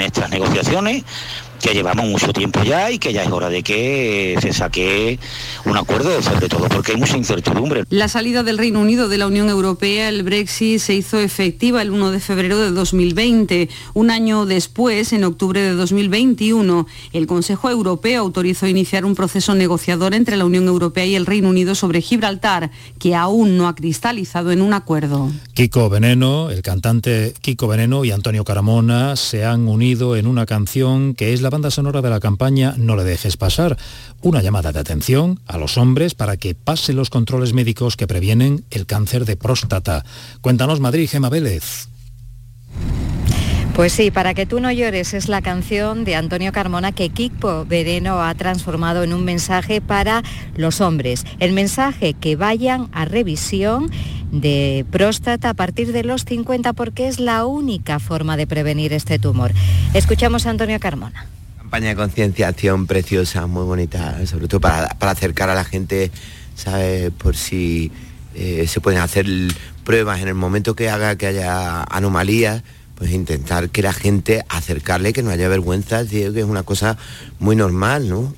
en estas negociaciones que llevamos mucho tiempo ya y que ya es hora de que se saque un acuerdo, sobre todo porque hay mucha incertidumbre. La salida del Reino Unido de la Unión Europea, el Brexit, se hizo efectiva el 1 de febrero de 2020. Un año después, en octubre de 2021, el Consejo Europeo autorizó iniciar un proceso negociador entre la Unión Europea y el Reino Unido sobre Gibraltar, que aún no ha cristalizado en un acuerdo. Kiko Veneno, el cantante Kiko Veneno y Antonio Caramona se han unido en una canción que es la banda sonora de la campaña No le dejes pasar, una llamada de atención a los hombres para que pasen los controles médicos que previenen el cáncer de próstata. Cuéntanos Madrid, Gema Vélez. Pues sí, para que tú no llores es la canción de Antonio Carmona que Kiko Vereno ha transformado en un mensaje para los hombres. El mensaje que vayan a revisión de próstata a partir de los 50 porque es la única forma de prevenir este tumor. Escuchamos a Antonio Carmona campaña de concienciación preciosa, muy bonita, sobre todo para, acercar a la gente, ¿sabes? Por si eh, se pueden hacer pruebas en el momento que haga que haya anomalías, pues intentar que la gente acercarle, que no haya vergüenza, que es una cosa muy normal, ¿no?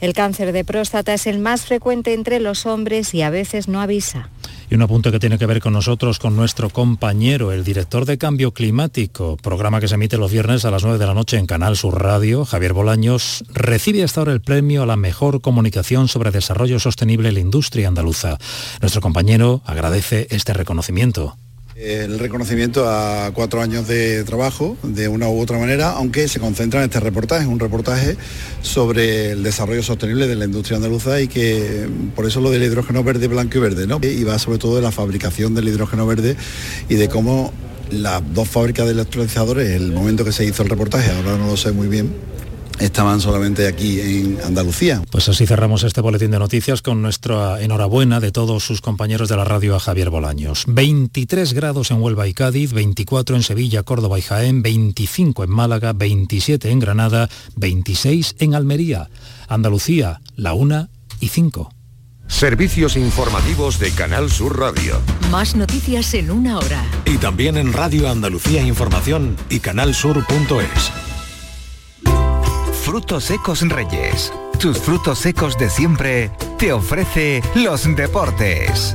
El cáncer de próstata es el más frecuente entre los hombres y a veces no avisa. Y un apunte que tiene que ver con nosotros, con nuestro compañero, el director de Cambio Climático, programa que se emite los viernes a las 9 de la noche en Canal Sur Radio, Javier Bolaños, recibe hasta ahora el premio a la mejor comunicación sobre desarrollo sostenible en la industria andaluza. Nuestro compañero agradece este reconocimiento. El reconocimiento a cuatro años de trabajo, de una u otra manera, aunque se concentra en este reportaje, un reportaje sobre el desarrollo sostenible de la industria andaluza y que por eso lo del hidrógeno verde, blanco y verde, ¿no? Y va sobre todo de la fabricación del hidrógeno verde y de cómo las dos fábricas de electrolizadores, el momento que se hizo el reportaje, ahora no lo sé muy bien, estaban solamente aquí en Andalucía. Pues así cerramos este boletín de noticias con nuestra enhorabuena de todos sus compañeros de la radio a Javier Bolaños. 23 grados en Huelva y Cádiz, 24 en Sevilla, Córdoba y Jaén, 25 en Málaga, 27 en Granada, 26 en Almería. Andalucía, la 1 y 5. Servicios informativos de Canal Sur Radio. Más noticias en una hora. Y también en Radio Andalucía Información y canalsur.es. Frutos secos Reyes. Tus frutos secos de siempre te ofrece los deportes.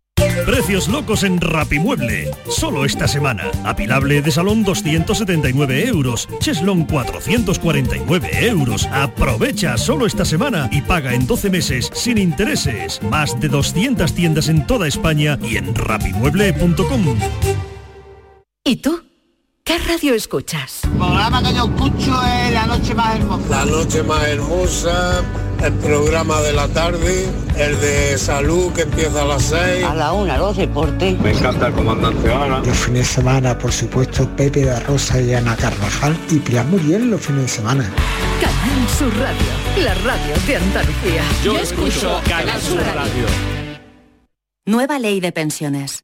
Precios locos en Rapimueble. Solo esta semana. Apilable de salón 279 euros. Cheslon 449 euros. Aprovecha solo esta semana y paga en 12 meses sin intereses. Más de 200 tiendas en toda España y en rapimueble.com. ¿Y tú? ¿Qué radio escuchas? El programa que yo escucho es La Noche Más Hermosa. La Noche Más Hermosa, el programa de la tarde, el de salud que empieza a las 6. A la 1, los deportes. Me encanta el comandante Ana. Los fines de semana, por supuesto, Pepe de Rosa y Ana Carvajal y Pilar Muriel los fines de semana. Canal Sur Radio, la radio de Andalucía. Yo, escucho Canal Sur Radio. Nueva ley de pensiones.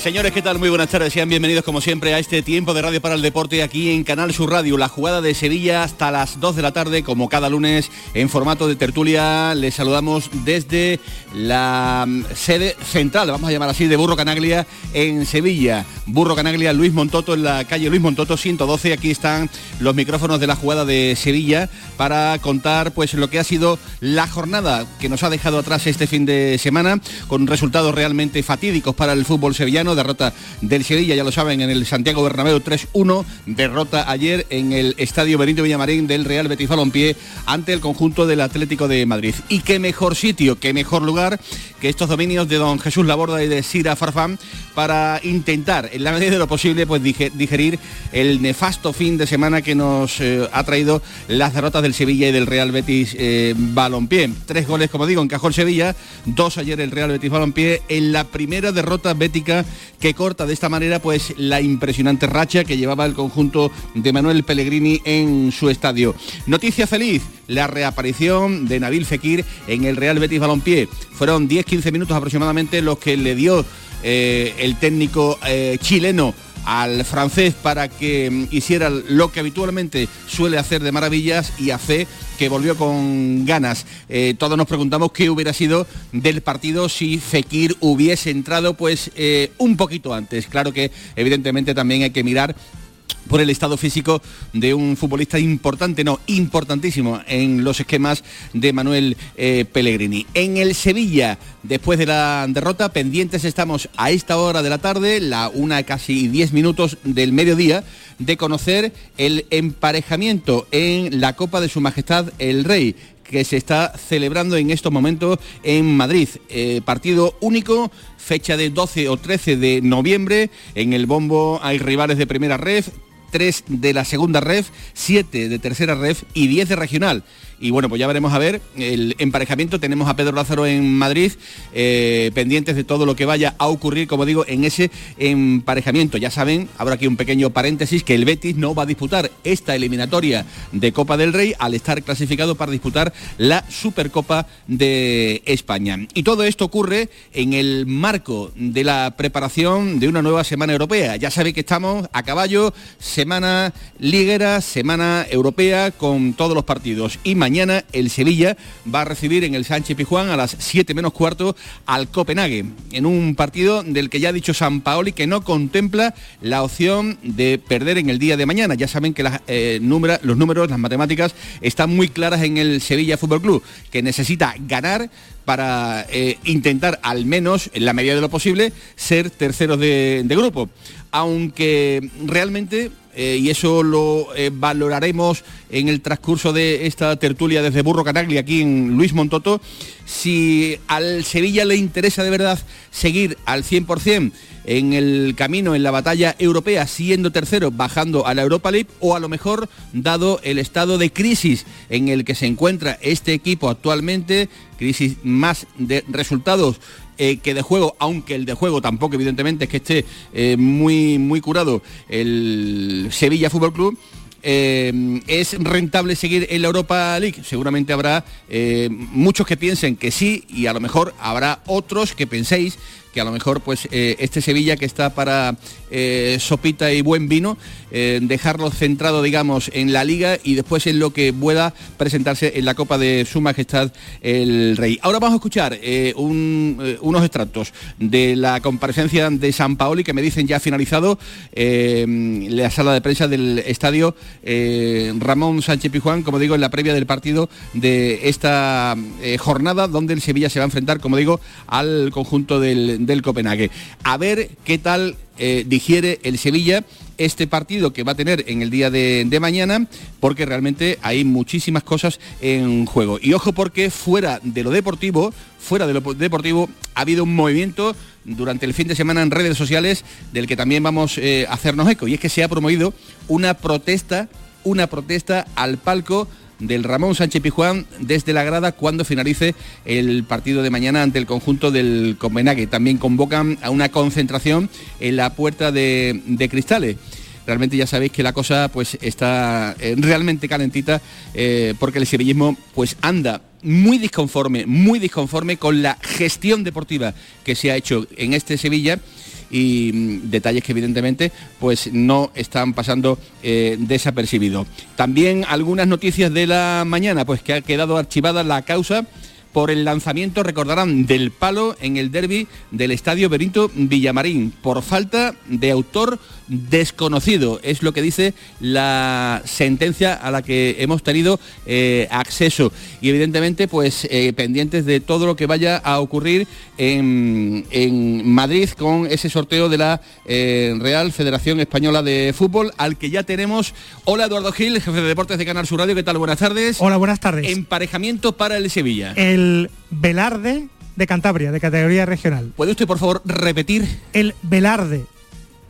Señores, ¿qué tal? Muy buenas tardes. Sean bienvenidos como siempre a este tiempo de Radio para el Deporte aquí en Canal Sur Radio. La jugada de Sevilla hasta las 2 de la tarde, como cada lunes, en formato de tertulia. Les saludamos desde la mm, sede central, vamos a llamar así, de Burro Canaglia en Sevilla. Burro Canaglia, Luis Montoto en la calle Luis Montoto 112. Aquí están los micrófonos de la jugada de Sevilla para contar pues lo que ha sido la jornada que nos ha dejado atrás este fin de semana con resultados realmente fatídicos para el fútbol sevillano derrota del Sevilla, ya lo saben, en el Santiago Bernabéu 3-1, derrota ayer en el Estadio Benito Villamarín del Real Betis Balompié ante el conjunto del Atlético de Madrid. Y qué mejor sitio, qué mejor lugar que estos dominios de don Jesús Laborda y de Sira Farfán para intentar, en la medida de lo posible, pues digerir el nefasto fin de semana que nos eh, ha traído las derrotas del Sevilla y del Real Betis eh, Balompié. Tres goles, como digo, encajó el Sevilla, dos ayer el Real Betis Balompié, en la primera derrota bética que corta de esta manera pues la impresionante racha que llevaba el conjunto de Manuel Pellegrini en su estadio. Noticia feliz, la reaparición de Nabil Fekir en el Real Betis Balompié. Fueron 10-15 minutos aproximadamente los que le dio eh, el técnico eh, chileno al francés para que mm, hiciera lo que habitualmente suele hacer de maravillas y a fe que volvió con ganas. Eh, todos nos preguntamos qué hubiera sido del partido si Fekir hubiese entrado pues un poquito antes. Claro que evidentemente también hay que mirar por el estado físico de un futbolista importante, no, importantísimo en los esquemas de Manuel eh, Pellegrini. En el Sevilla, después de la derrota, pendientes estamos a esta hora de la tarde, la una casi diez minutos del mediodía, de conocer el emparejamiento en la Copa de Su Majestad el Rey que se está celebrando en estos momentos en Madrid. Eh, partido único, fecha de 12 o 13 de noviembre. En el bombo hay rivales de primera red, 3 de la segunda ref, 7 de tercera ref y 10 de regional. Y bueno, pues ya veremos a ver el emparejamiento. Tenemos a Pedro Lázaro en Madrid, eh, pendientes de todo lo que vaya a ocurrir, como digo, en ese emparejamiento. Ya saben, habrá aquí un pequeño paréntesis, que el Betis no va a disputar esta eliminatoria de Copa del Rey al estar clasificado para disputar la Supercopa de España. Y todo esto ocurre en el marco de la preparación de una nueva semana europea. Ya saben que estamos a caballo, semana liguera, semana europea con todos los partidos. Y el Sevilla va a recibir en el Sánchez Pijuán a las 7 menos cuarto al Copenhague, en un partido del que ya ha dicho San Paoli que no contempla la opción de perder en el día de mañana. Ya saben que las, eh, los números, las matemáticas están muy claras en el Sevilla Fútbol Club, que necesita ganar para eh, intentar al menos, en la medida de lo posible, ser terceros de grupo. Aunque realmente eh, y eso lo eh, valoraremos en el transcurso de esta tertulia desde Burro Canagli aquí en Luis Montoto, si al Sevilla le interesa de verdad seguir al 100% en el camino, en la batalla europea, siendo tercero, bajando a la Europa League, o a lo mejor, dado el estado de crisis en el que se encuentra este equipo actualmente, crisis más de resultados eh, que de juego, aunque el de juego tampoco evidentemente es que esté eh, muy, muy curado el Sevilla Fútbol Club, eh, ¿es rentable seguir en la Europa League? Seguramente habrá muchos que piensen que sí y a lo mejor habrá otros que penséis que a lo mejor pues eh, este Sevilla que está para eh, sopita y buen vino, eh, dejarlo centrado digamos en la liga y después en lo que pueda presentarse en la Copa de Su Majestad el Rey. Ahora vamos a escuchar unos extractos de la comparecencia de San Paoli que me dicen ya finalizado la sala de prensa del estadio Ramón Sánchez Pijuán, como digo, en la previa del partido de esta jornada donde el Sevilla se va a enfrentar, como digo, al conjunto del, del Copenhague. A ver qué tal eh, digiere el Sevilla este partido que va a tener en el día de, mañana, porque realmente hay muchísimas cosas en juego. Y ojo porque fuera de lo deportivo, fuera de lo deportivo, ha habido un movimiento durante el fin de semana en redes sociales del que también vamos eh, a hacernos eco. Y es que se ha promovido una protesta, una protesta al palco del Ramón Sánchez Pijuán desde la grada cuando finalice el partido de mañana ante el conjunto del Copenhague. También convocan a una concentración en la puerta de, Cristales realmente ya sabéis que la cosa pues está eh, realmente calentita eh, porque el sevillismo pues anda muy disconforme, muy disconforme con la gestión deportiva que se ha hecho en este Sevilla y mm, detalles que evidentemente pues no están pasando eh, desapercibidos. También algunas noticias de la mañana, pues que ha quedado archivada la causa por el lanzamiento, recordarán, del palo en el derby del Estadio Benito Villamarín, por falta de autor desconocido. Es lo que dice la sentencia a la que hemos tenido eh, acceso. Y evidentemente, pues eh, pendientes de todo lo que vaya a ocurrir en, Madrid con ese sorteo de la eh, Real Federación Española de Fútbol, al que ya tenemos. Hola Eduardo Gil, jefe de deportes de Canal Sur Radio. ¿Qué tal? Buenas tardes. Hola, buenas tardes. Emparejamiento para el Sevilla el Velarde de Cantabria, de categoría regional. ¿Puede usted, por favor, repetir? El Velarde.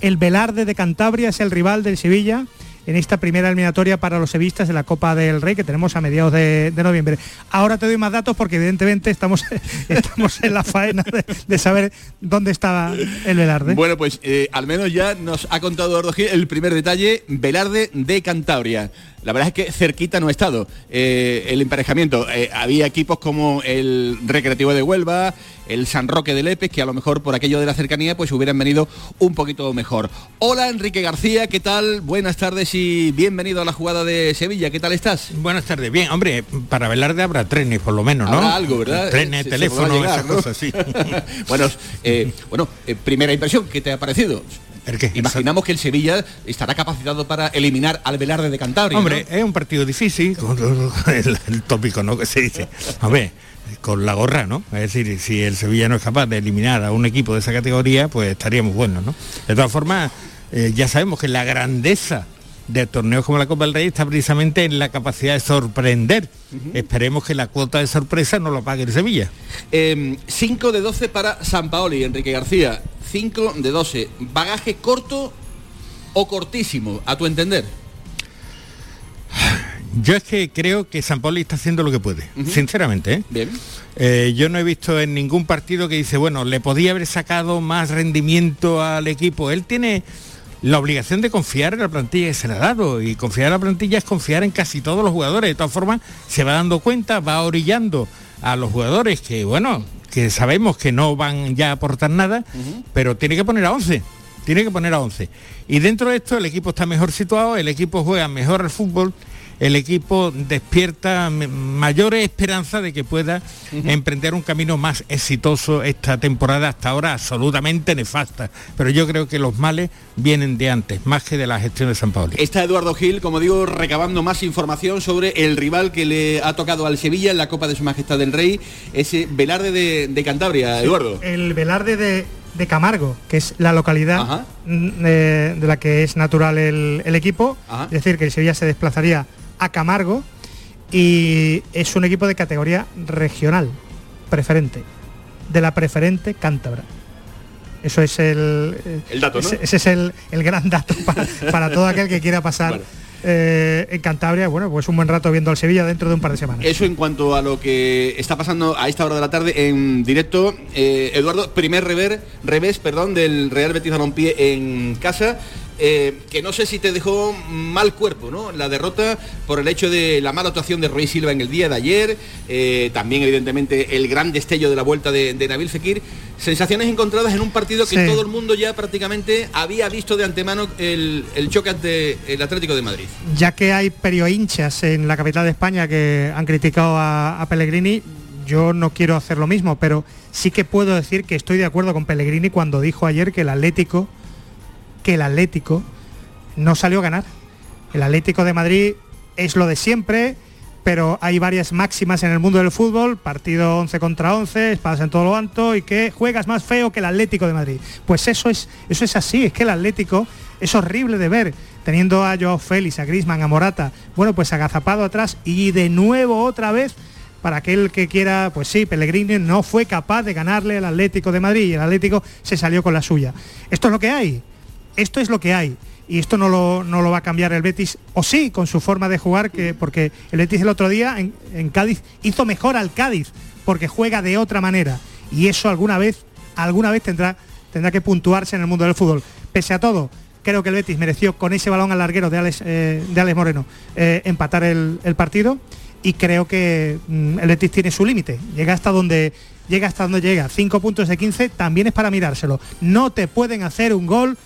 El Velarde de Cantabria es el rival del Sevilla en esta primera eliminatoria para los sevistas de la Copa del Rey que tenemos a mediados de, noviembre. Ahora te doy más datos porque evidentemente estamos, estamos en la faena de, saber dónde está el Velarde. Bueno, pues eh, al menos ya nos ha contado Gil el primer detalle, Velarde de Cantabria la verdad es que cerquita no ha estado eh, el emparejamiento. Eh, había equipos como el Recreativo de Huelva, el San Roque de Lepes, que a lo mejor por aquello de la cercanía pues hubieran venido un poquito mejor. Hola Enrique García, ¿qué tal? Buenas tardes y bienvenido a la jugada de Sevilla. ¿Qué tal estás? Buenas tardes. Bien, hombre, para Velarde habrá trenes por lo menos, ¿no? Habrá algo, ¿verdad? Trenes, teléfono, esas cosas, sí. bueno, eh, bueno primera impresión, ¿qué te ha parecido? Imaginamos que el Sevilla estará capacitado para eliminar al Velarde de Cantabria. Hombre, es un partido difícil, el, tópico ¿no? que se dice. A ver, con la gorra, ¿no? Es decir, si el Sevilla no es capaz de eliminar a un equipo de esa categoría, pues estaríamos buenos, ¿no? De todas formas, eh, ya sabemos que la grandeza de torneos como la Copa del Rey está precisamente en la capacidad de sorprender. Esperemos que la cuota de sorpresa no lo pague el Sevilla. 5 em, de 12 para San Paoli, Enrique García. 5 de 12. ¿Bagaje corto o cortísimo, a tu entender? Yo es que creo que San Paoli está haciendo lo que puede, sinceramente. ¿eh? Bien. Eh, yo no he visto en ningún partido que dice, bueno, le podía haber sacado más rendimiento al equipo. Él tiene la obligación de confiar en la plantilla que se le ha dado y confiar en la plantilla es confiar en casi todos los jugadores. De todas formas, se va dando cuenta, va orillando a los jugadores que, bueno, que sabemos que no van ya a aportar nada, pero tiene que poner a 11. Tiene que poner a 11. Y dentro de esto el equipo está mejor situado, el equipo juega mejor al fútbol el equipo despierta mayores esperanzas de que pueda emprender un camino más exitoso esta temporada hasta ahora absolutamente nefasta. Pero yo creo que los males vienen de antes, más que de la gestión de San Pablo. Está Eduardo Gil, como digo, recabando más información sobre el rival que le ha tocado al Sevilla en la Copa de Su Majestad del Rey, ese Velarde de, Cantabria, Eduardo. El Velarde de, Camargo, que es la localidad de, la que es natural el, equipo. Es decir, que el Sevilla se desplazaría a Camargo y es un equipo de categoría regional, preferente, de la preferente cántabra. Eso es el, dato, ese, es el, gran dato para, todo aquel que quiera pasar eh, en Cantabria, bueno, pues un buen rato viendo al Sevilla dentro de un par de semanas. Eso en cuanto a lo que está pasando a esta hora de la tarde en directo. Eh, Eduardo, primer rever, revés perdón, del Real Betis Balompié en casa. Eh, que no sé si te dejó mal cuerpo, ¿no? La derrota por el hecho de la mala actuación de Roy Silva en el día de ayer, eh, también evidentemente el gran destello de la vuelta de, Nabil Fekir, sensaciones encontradas en un partido que todo el mundo ya prácticamente había visto de antemano el, choque ante el Atlético de Madrid. Ya que hay hinchas en la capital de España que han criticado a Pellegrini, yo no quiero hacer lo mismo, pero sí que puedo decir que estoy de acuerdo con Pellegrini cuando dijo ayer que el Atlético, que el Atlético no salió a ganar. El Atlético de Madrid es lo de siempre, pero hay varias máximas en el mundo del fútbol, partido 11 contra 11, espadas en todo lo alto y que juegas más feo que el Atlético de Madrid. Pues eso es, eso es así, es que el Atlético es horrible de ver, teniendo a Joao Félix, a Grisman, a Morata, bueno, pues agazapado atrás y de nuevo otra vez para aquel que quiera, pues sí, Pellegrini no fue capaz de ganarle al Atlético de Madrid y el Atlético se salió con la suya. Esto es lo que hay, esto es lo que hay. Y esto no lo, no lo va a cambiar el Betis, o sí, con su forma de jugar, que, porque el Betis el otro día en, Cádiz hizo mejor al Cádiz, porque juega de otra manera. Y eso alguna vez, alguna vez tendrá, tendrá que puntuarse en el mundo del fútbol. Pese a todo, creo que el Betis mereció con ese balón al larguero de Alex, eh, de Alex Moreno eh, empatar el, partido y creo que mm, el Betis tiene su límite. Llega hasta donde llega hasta donde llega. Cinco puntos de 15 también es para mirárselo. No te pueden hacer un gol,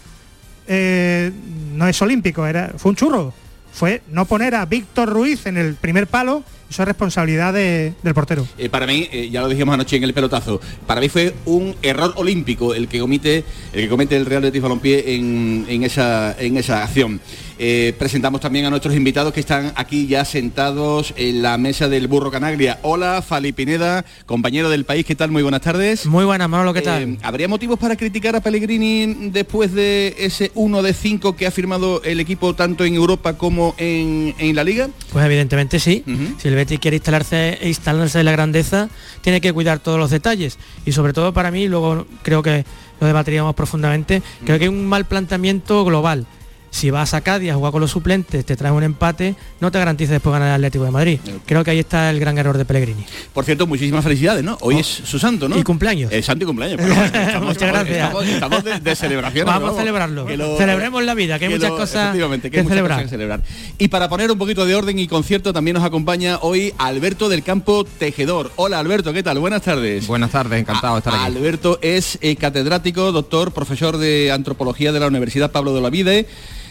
eh, no es olímpico, era, fue un churro. Fue no poner a Víctor Ruiz en el primer palo eso es responsabilidad del portero. Eh, para mí, eh, ya lo dijimos anoche en el pelotazo, para mí fue un error olímpico el que comete el, que comete el Real Betis Balompié en, en, esa, en esa acción. Eh, presentamos también a nuestros invitados que están aquí ya sentados en la mesa del Burro Canaglia. Hola, Fali Pineda, compañero del país, ¿qué tal? Muy buenas tardes. Muy buenas, Manolo, ¿qué tal? ¿Habría motivos para criticar a Pellegrini después de ese 1 de 5 que ha firmado el equipo tanto en Europa como en, la Liga? Pues evidentemente sí el Betis quiere instalarse, instalarse en la grandeza, tiene que cuidar todos los detalles. Y sobre todo para mí, luego creo que lo debatiríamos profundamente, creo que hay un mal planteamiento global si vas a Cádiz a jugar con los suplentes, te traes un empate, no te garantiza después ganar el Atlético de Madrid. Creo que ahí está el gran error de Pellegrini. Por cierto, muchísimas felicidades, ¿no? Hoy oh. es su santo, ¿no? Y cumpleaños. El santo y cumpleaños. muchas gracias. Estamos, de, celebración. Vamos a celebrarlo. Celebremos la vida, que hay muchas cosas que, celebrar. Y para poner un poquito de orden y concierto, también nos acompaña hoy Alberto del Campo Tejedor. Hola Alberto, ¿qué tal? Buenas tardes. Buenas tardes, encantado de estar aquí. Alberto es eh, catedrático, doctor, profesor de antropología de la Universidad Pablo de la Vide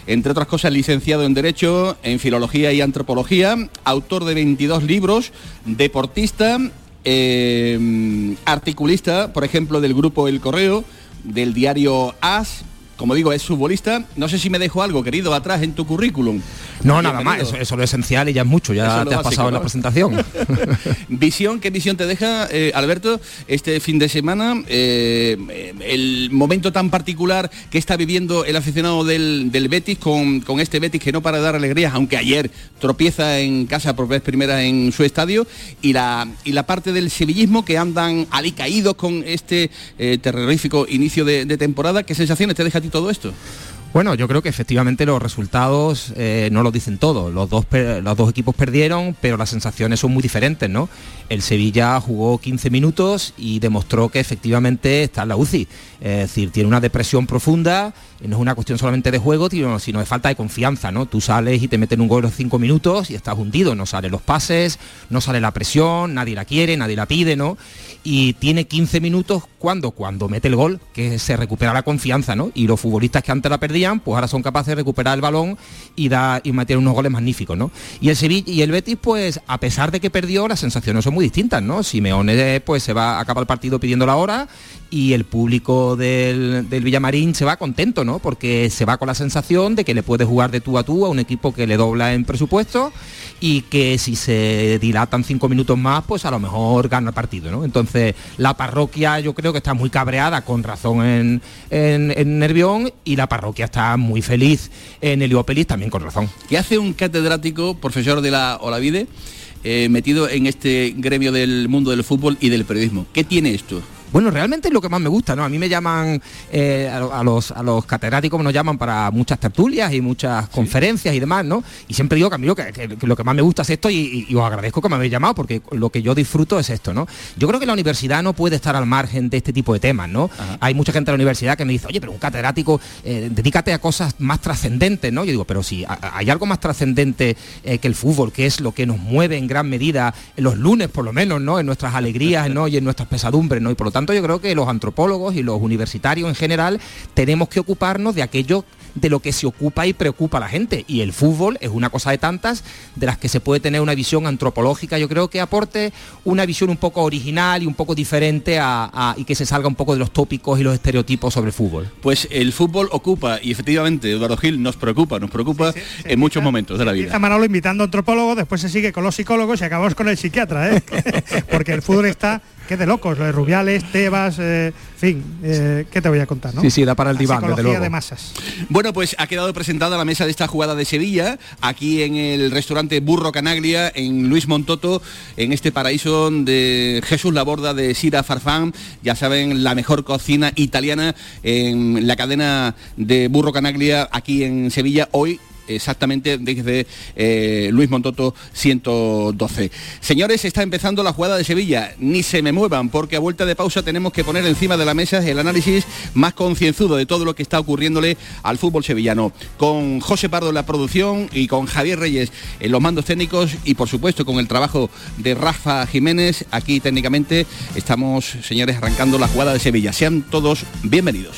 entre otras cosas licenciado en Derecho, en Filología y Antropología, autor de 22 libros, deportista, eh, articulista, por ejemplo, del grupo El Correo, del diario AS, como digo, es futbolista. No sé si me dejo algo, querido, atrás en tu currículum. No, nada más, eso, es lo esencial y ya es mucho, ya te has pasado en la presentación. visión, ¿qué visión te deja, eh, Alberto, este fin de semana? Eh, el momento tan particular que está viviendo el aficionado del, Betis con, con, este Betis que no para de dar alegrías, aunque ayer tropieza en casa por vez primera en su estadio, y la, y la parte del sevillismo que andan alicaídos con este eh, terrorífico inicio de, de temporada. ¿Qué sensaciones te deja a ti todo esto? Bueno, yo creo que efectivamente los resultados eh, no lo dicen todo. Los dos, los dos equipos perdieron, pero las sensaciones son muy diferentes, ¿no? El Sevilla jugó 15 minutos y demostró que efectivamente está en la UCI. Es decir, tiene una depresión profunda, no es una cuestión solamente de juego, sino de falta de confianza, ¿no? Tú sales y te meten un gol en los 5 minutos y estás hundido, no salen los pases, no sale la presión, nadie la quiere, nadie la pide, ¿no? Y tiene 15 minutos cuando, cuando mete el gol, que se recupera la confianza, ¿no? Y los futbolistas que antes la perdían pues ahora son capaces de recuperar el balón y, da, y meter unos goles magníficos, ¿no? Y el Sevilla y el Betis, pues a pesar de que perdió, las sensaciones son muy distintas, ¿no? Simeone pues se va a acabar el partido pidiendo la hora y el público del, Villamarín se va contento, ¿no? Porque se va con la sensación de que le puede jugar de tú a tú a un equipo que le dobla en presupuesto y que si se dilatan cinco minutos más, pues a lo mejor gana el partido, ¿no? Entonces la parroquia yo creo que está muy cabreada, con razón en, en, Nervión, y la parroquia está muy feliz en Heliópolis, también con razón. ¿Qué hace un catedrático, profesor de la Olavide, eh, metido en este gremio del mundo del fútbol y del periodismo? ¿Qué tiene esto? Bueno, realmente es lo que más me gusta, ¿no? A mí me llaman, eh, a, los, a los catedráticos nos llaman para muchas tertulias y muchas conferencias y demás, ¿no? Y siempre digo, que, que, lo que más me gusta es esto y, os agradezco que me habéis llamado porque lo que yo disfruto es esto, ¿no? Yo creo que la universidad no puede estar al margen de este tipo de temas, ¿no? Hay mucha gente en la universidad que me dice, oye, pero un catedrático, eh, dedícate a cosas más trascendentes, ¿no? Yo digo, pero si hay algo más trascendente eh, que el fútbol, que es lo que nos mueve en gran medida, los lunes por lo menos, ¿no? En nuestras alegrías, ¿no? Y en nuestras pesadumbres, ¿no? Y por lo tanto yo creo que los antropólogos y los universitarios en general tenemos que ocuparnos de aquello de lo que se ocupa y preocupa a la gente. Y el fútbol es una cosa de tantas de las que se puede tener una visión antropológica, yo creo que aporte una visión un poco original y un poco diferente a, y que se salga un poco de los tópicos y los estereotipos sobre el fútbol. Pues el fútbol ocupa y efectivamente Eduardo Gil nos preocupa, nos preocupa en muchos momentos de la vida. Manolo invitando a antropólogos, después se sigue con los psicólogos y acabamos con el psiquiatra, ¿eh? porque el fútbol está qué de locos, lo de Rubiales, Tebas, eh, en fin, eh, ¿qué te voy a contar? ¿no? Sí, sí, da para el diván, desde luego. de masas. Bueno, pues ha quedado presentada la mesa de esta jugada de Sevilla, aquí en el restaurante Burro Canaglia, en Luis Montoto, en este paraíso de Jesús Laborda de Sira Farfán, ya saben, la mejor cocina italiana en la cadena de Burro Canaglia, aquí en Sevilla, hoy exactamente desde eh, Luis Montoto 112. Señores, está empezando la jugada de Sevilla. Ni se me muevan porque a vuelta de pausa tenemos que poner encima de la mesa el análisis más concienzudo de todo lo que está ocurriéndole al fútbol sevillano. Con José Pardo en la producción y con Javier Reyes en los mandos técnicos y por supuesto con el trabajo de Rafa Jiménez. Aquí técnicamente estamos, señores, arrancando la jugada de Sevilla. Sean todos bienvenidos.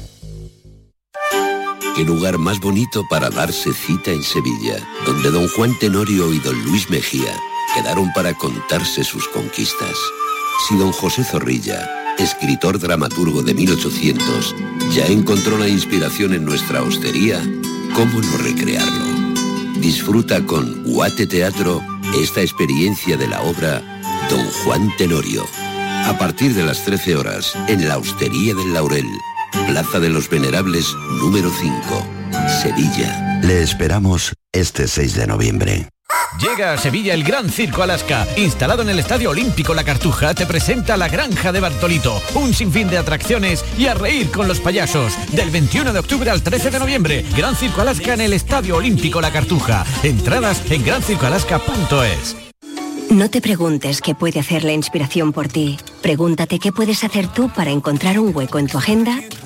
Qué lugar más bonito para darse cita en Sevilla, donde don Juan Tenorio y don Luis Mejía quedaron para contarse sus conquistas. Si don José Zorrilla, escritor dramaturgo de 1800, ya encontró la inspiración en nuestra hostería, ¿cómo no recrearlo? Disfruta con Guate Teatro esta experiencia de la obra Don Juan Tenorio. A partir de las 13 horas, en la Hostería del Laurel, Plaza de los Venerables número 5, Sevilla. Le esperamos este 6 de noviembre. Llega a Sevilla el Gran Circo Alaska. Instalado en el Estadio Olímpico La Cartuja, te presenta la Granja de Bartolito. Un sinfín de atracciones y a reír con los payasos. Del 21 de octubre al 13 de noviembre. Gran Circo Alaska en el Estadio Olímpico La Cartuja. Entradas en grancircoalaska.es. No te preguntes qué puede hacer la inspiración por ti. Pregúntate qué puedes hacer tú para encontrar un hueco en tu agenda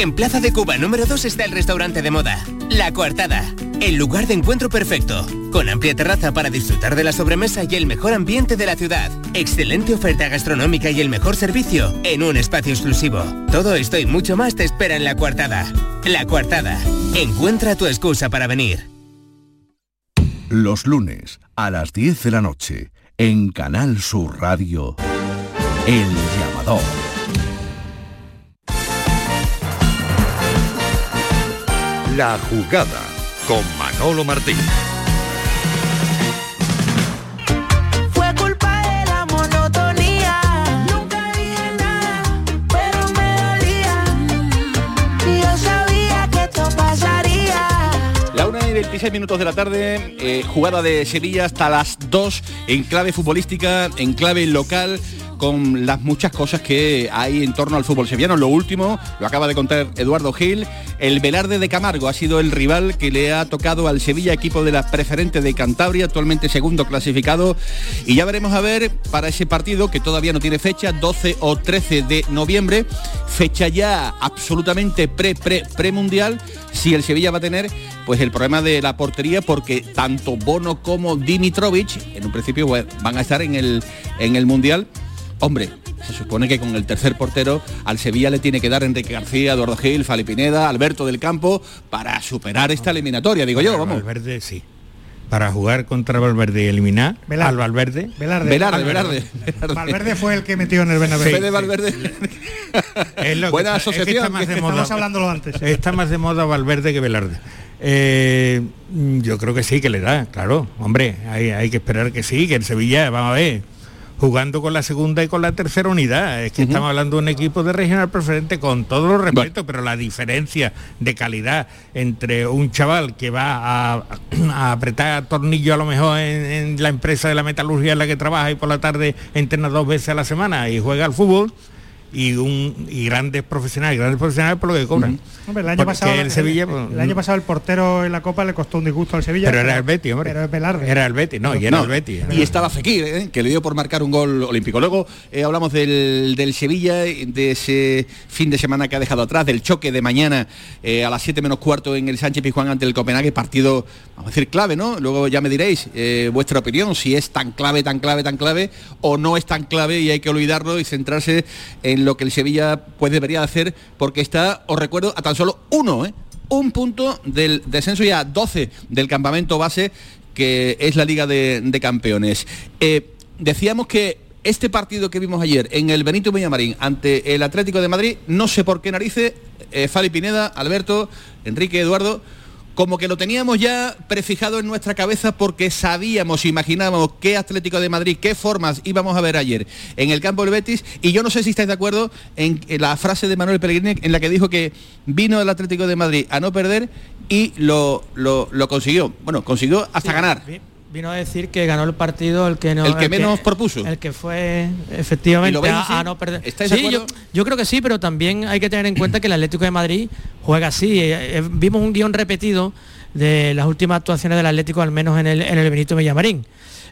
En Plaza de Cuba número 2 está el restaurante de moda, La Coartada, el lugar de encuentro perfecto, con amplia terraza para disfrutar de la sobremesa y el mejor ambiente de la ciudad, excelente oferta gastronómica y el mejor servicio en un espacio exclusivo. Todo esto y mucho más te espera en La Coartada. La Coartada, encuentra tu excusa para venir. Los lunes a las 10 de la noche, en Canal Sur Radio, El Llamador. La jugada con Manolo Martín. Fue culpa de la monotonía. Nunca dije nada, pero me dolía. Y yo sabía que esto pasaría. La 1 y 26 minutos de la tarde, eh, jugada de Sevilla hasta las 2 en clave futbolística, en clave local con las muchas cosas que hay en torno al fútbol sevillano. Lo último, lo acaba de contar Eduardo Gil, el Velarde de Camargo ha sido el rival que le ha tocado al Sevilla, equipo de la preferente de Cantabria, actualmente segundo clasificado. Y ya veremos a ver para ese partido, que todavía no tiene fecha, 12 o 13 de noviembre, fecha ya absolutamente pre, pre, pre-mundial, si el Sevilla va a tener pues el problema de la portería, porque tanto Bono como Dimitrovic, en un principio pues, van a estar en el, en el Mundial. Hombre, se supone que con el tercer portero al Sevilla le tiene que dar Enrique García, Eduardo Gil, Fali Pineda, Alberto del Campo para superar esta eliminatoria, digo yo, vamos. Valverde sí. Para jugar contra Valverde y eliminar al Valverde. Velarde. Velarde, Velarde. Valverde fue el que metió en el Bernabéu. Fede Valverde. Es lo que Buena está- es que asociación. está más de moda. Estamos hablándolo antes. Está más de moda Valverde que Velarde. Eh, yo creo que sí, que le da, claro. Hombre, hay, hay que esperar que sí, que el Sevilla, vamos a ver, jugando con la segunda y con la tercera unidad. Es que estamos hablando de un equipo de regional preferente con todos los respetos, pero la diferencia de calidad entre un chaval que va a, a apretar tornillo a lo mejor en, en la empresa de la metalurgia en la que trabaja y por la tarde entrena dos veces a la semana y juega al fútbol y un y grandes profesionales, grandes profesionales por lo que cobran. Hombre, el año Porque pasado el Sevilla, el, pues, el año pasado el portero en la Copa le costó un disgusto al Sevilla. Pero era el Betis, hombre. Pero es Velarde. Era el Betis, no, y era el Betis. Y estaba Fekir, ¿eh? que le dio por marcar un gol olímpico. Luego eh, hablamos del, del Sevilla, de ese fin de semana que ha dejado atrás, del choque de mañana eh, a las 7 menos cuarto en el Sánchez Pizjuán ante el Copenhague, partido, vamos a decir, clave, ¿no? Luego ya me diréis eh, vuestra opinión, si es tan clave, tan clave, tan clave, o no es tan clave y hay que olvidarlo y centrarse en lo que el Sevilla pues debería hacer, porque está, os recuerdo, a tan solo uno, ¿eh? un punto del descenso y a 12 del campamento base que es la Liga de, Campeones. Eh, decíamos que este partido que vimos ayer en el Benito Villamarín ante el Atlético de Madrid, no sé por qué narices, eh, Fali Pineda, Alberto, Enrique, Eduardo, como que lo teníamos ya prefijado en nuestra cabeza porque sabíamos, imaginábamos qué Atlético de Madrid, qué formas íbamos a ver ayer en el campo del Betis. Y yo no sé si estáis de acuerdo en, la frase de Manuel Pellegrini en la que dijo que vino el Atlético de Madrid a no perder y lo, lo, lo consiguió. Bueno, consiguió hasta ganar. Vino a decir que ganó el partido el que no El que menos propuso. el que fue ¿Y lo efectivamente a, no perder. ¿Estáis de Sí, yo, creo que sí pero también hay que tener en cuenta que el Atlético de Madrid juega así. Eh, eh, vimos un guion repetido de las últimas actuaciones del Atlético al menos en el, en el Benito Villamarín.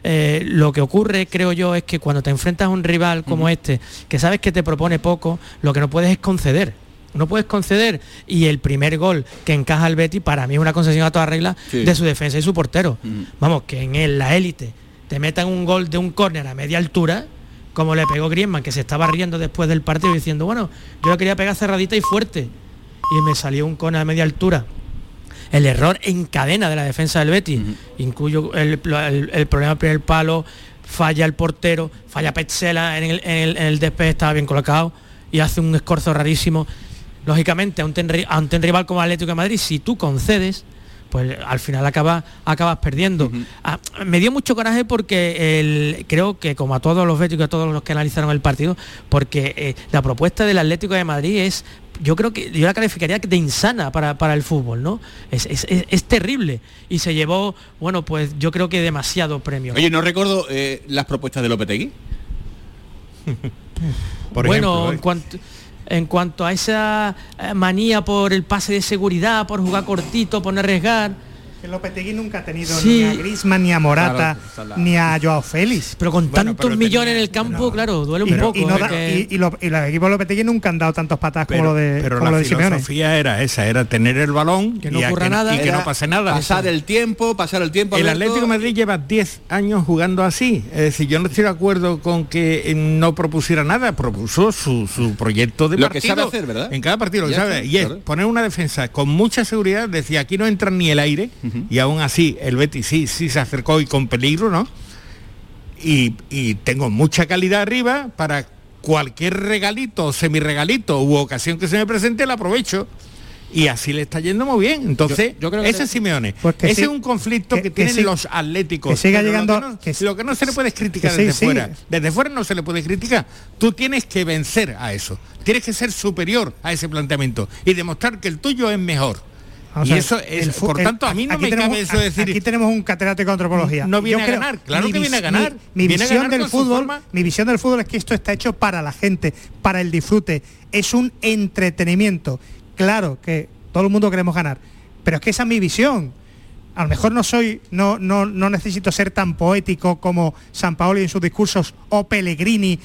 Eh, lo que ocurre, creo yo, es que cuando te enfrentas a un rival como este, que sabes que te propone poco, lo que no puedes es conceder. No puedes conceder. Y el primer gol que encaja el Betty, para mí es una concesión a toda regla Sí. de su defensa y su portero. Vamos, que en el- la élite te metan un gol de un córner a media altura, como le pegó Griezmann, que se estaba riendo después del partido diciendo, bueno, yo quería pegar cerradita y fuerte. Y me salió un córner a media altura. El error en cadena de la defensa del Betis, incluyo el, el- el problema del primer palo, falla el portero, falla Petzela en el, en el, en el despeje, estaba bien colocado y hace un escorzo rarísimo. Lógicamente, ante un, ante un rival como Atlético de Madrid, si tú concedes, pues al final acaba, acabas perdiendo. Ah, me dio mucho coraje porque el, creo que como a todos los béticos, a todos los que analizaron el partido, porque eh, la propuesta del Atlético de Madrid es, yo creo que yo la calificaría de insana para, para el fútbol, ¿no? Es, es- es- es terrible. Y se llevó, bueno, pues yo creo que demasiado premio. Oye, no recuerdo eh, las propuestas de Lopetegui. Por bueno, ejemplo, en ¿eh? cuanto en cuanto a esa eh, manía por el pase de seguridad, por jugar cortito, por no arriesgar, Que Lopetegui nunca ha tenido Sí. ni a Griezmann, ni a Morata, Claro, la- ni a Joao Félix. pero con Bueno, tantos pero millones en el campo, claro, duele un y, poco. y no ¿eh? da- que- y- y lo- y los equipos de Lopetegui nunca han dado tantos patadas como pero, lo de, pero como la lo de Simeone. filosofía era esa, era tener el balón Que no ocurra que, nada. y que no pase nada. Pasar el tiempo, pasar el tiempo. El Alberto. Atlético de Madrid lleva 10 años jugando así. Es decir, yo no estoy de acuerdo con que eh, no propusiera nada, propuso su, su proyecto de Lo que partido. sabe hacer, ¿verdad? En cada partido, lo que Ya sabe. está, Y es claro. poner una defensa con mucha seguridad, decía, aquí no entra ni el aire, y aún así el Betis sí, sí se acercó y con peligro, ¿no? Y, y tengo mucha calidad arriba para cualquier regalito, semi-regalito u ocasión que se me presente, la aprovecho. Y así le está yendo muy bien. Entonces, Yo- yo creo que ese es Simeone. Pues que ese sí- es un conflicto que, que- que tienen sí- los atléticos. que siga llegando- Lo que, no, lo que no se le puede criticar desde sí. fuera. Desde fuera no se le puede criticar. Tú tienes que vencer a eso. Tienes que ser superior a ese planteamiento y demostrar que el tuyo es mejor. Y eso es, por tanto, a mí no me cabe eso decir. Aquí tenemos un catedrático de antropología. No viene a ganar, claro que viene a ganar. Mi, visión del fútbol, mi visión del fútbol es que esto está hecho para la gente, para el disfrute. Es un entretenimiento. Claro que todo el mundo queremos ganar, pero es que esa es mi visión. A lo mejor no soy, no, no, no necesito ser tan poético como San Paolo en sus discursos o Pellegrini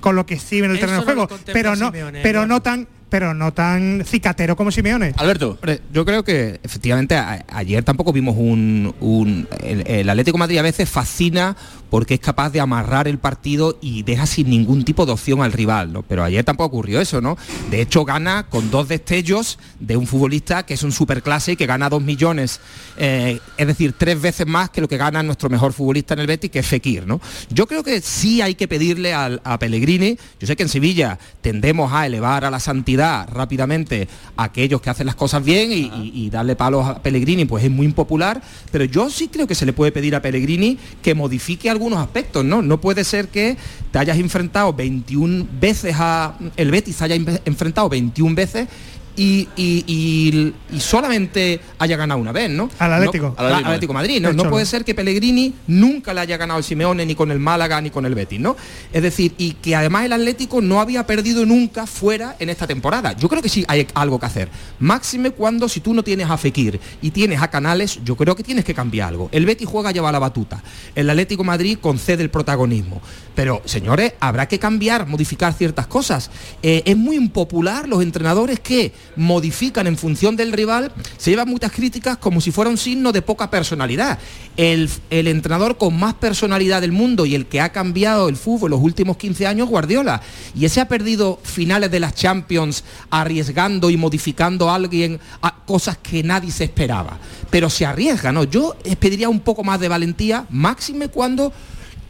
con lo que escribe en el terreno de juego, pero no, pero no tan pero no tan cicatero como Simeone. Alberto. Yo creo que efectivamente ayer tampoco vimos un... el, Atlético Madrid a veces fascina porque es capaz de amarrar el partido y deja sin ningún tipo de opción al rival, ¿no? Pero ayer tampoco ocurrió eso, ¿no? De hecho gana con dos destellos de un futbolista que es un superclase y que gana dos millones, eh, es decir, tres veces más que lo que gana nuestro mejor futbolista en el Betis, que es Fekir, ¿no? Yo creo que sí hay que pedirle a Pellegrini, yo sé que en Sevilla tendemos a elevar a la santidad rápidamente a aquellos que hacen las cosas bien y, darle palos a Pellegrini, pues es muy impopular, pero yo sí creo que se le puede pedir a Pellegrini que modifique algunos aspectos, ¿no? No puede ser que te hayas enfrentado 21 veces a el Betis haya enfrentado 21 veces y, solamente haya ganado una vez, ¿no? Al Atlético. al Atlético, Madrid. ¿no? no puede ser que Pellegrini nunca le haya ganado el Simeone ni con el Málaga ni con el Betis, ¿no? Es decir, y que además el Atlético no había perdido nunca fuera en esta temporada. Yo creo que sí hay algo que hacer. Máxime cuando si tú no tienes a Fekir y tienes a Canales, yo creo que tienes que cambiar algo. El Betis juega lleva la batuta. El Atlético Madrid concede el protagonismo. Pero, señores, habrá que cambiar, modificar ciertas cosas. Eh, es muy impopular los entrenadores que modifican en función del rival, se llevan muchas críticas como si fuera un signo de poca personalidad. El, entrenador con más personalidad del mundo y el que ha cambiado el fútbol los últimos 15 años, Guardiola. Y ese ha perdido finales de las Champions arriesgando y modificando a alguien a cosas que nadie se esperaba. Pero se arriesga, ¿no? Yo pediría un poco más de valentía, máxime cuando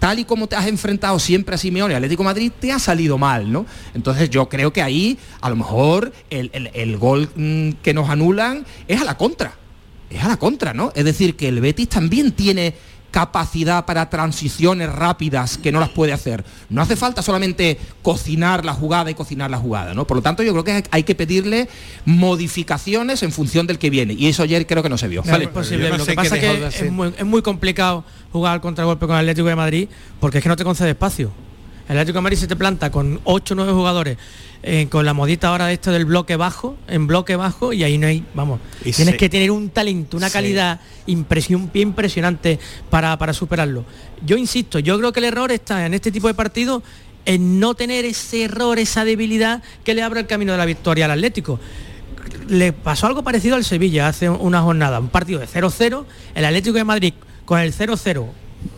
tal y como te has enfrentado siempre a Simeone Atlético Madrid, te ha salido mal, ¿no? Entonces yo creo que ahí a lo mejor el, gol mm, que nos anulan es a la contra. Es a la contra, ¿no? Es decir, que el Betis también tiene capacidad para transiciones rápidas que no las puede hacer. No hace falta solamente cocinar la jugada y cocinar la jugada, ¿no? Por lo tanto, yo creo que hay que pedirle modificaciones en función del que viene. Y eso ayer creo que no se vio. es posible. lo que pasa es que es muy, es muy complicado jugar al contragolpe con el Atlético de Madrid porque es que no te concede espacio. El Atlético de Madrid se te planta con 8 o 9 jugadores eh, con la modita ahora de esto del bloque bajo, en bloque bajo, y ahí no hay, vamos, tienes que tener un talento, una calidad impresión, impresionante para, para superarlo. Yo insisto, yo creo que el error está en este tipo de partidos en no tener ese error, esa debilidad que le abre el camino de la victoria al Atlético. Le pasó algo parecido al Sevilla hace una jornada, un partido de 0-0, el Atlético de Madrid con el 0-0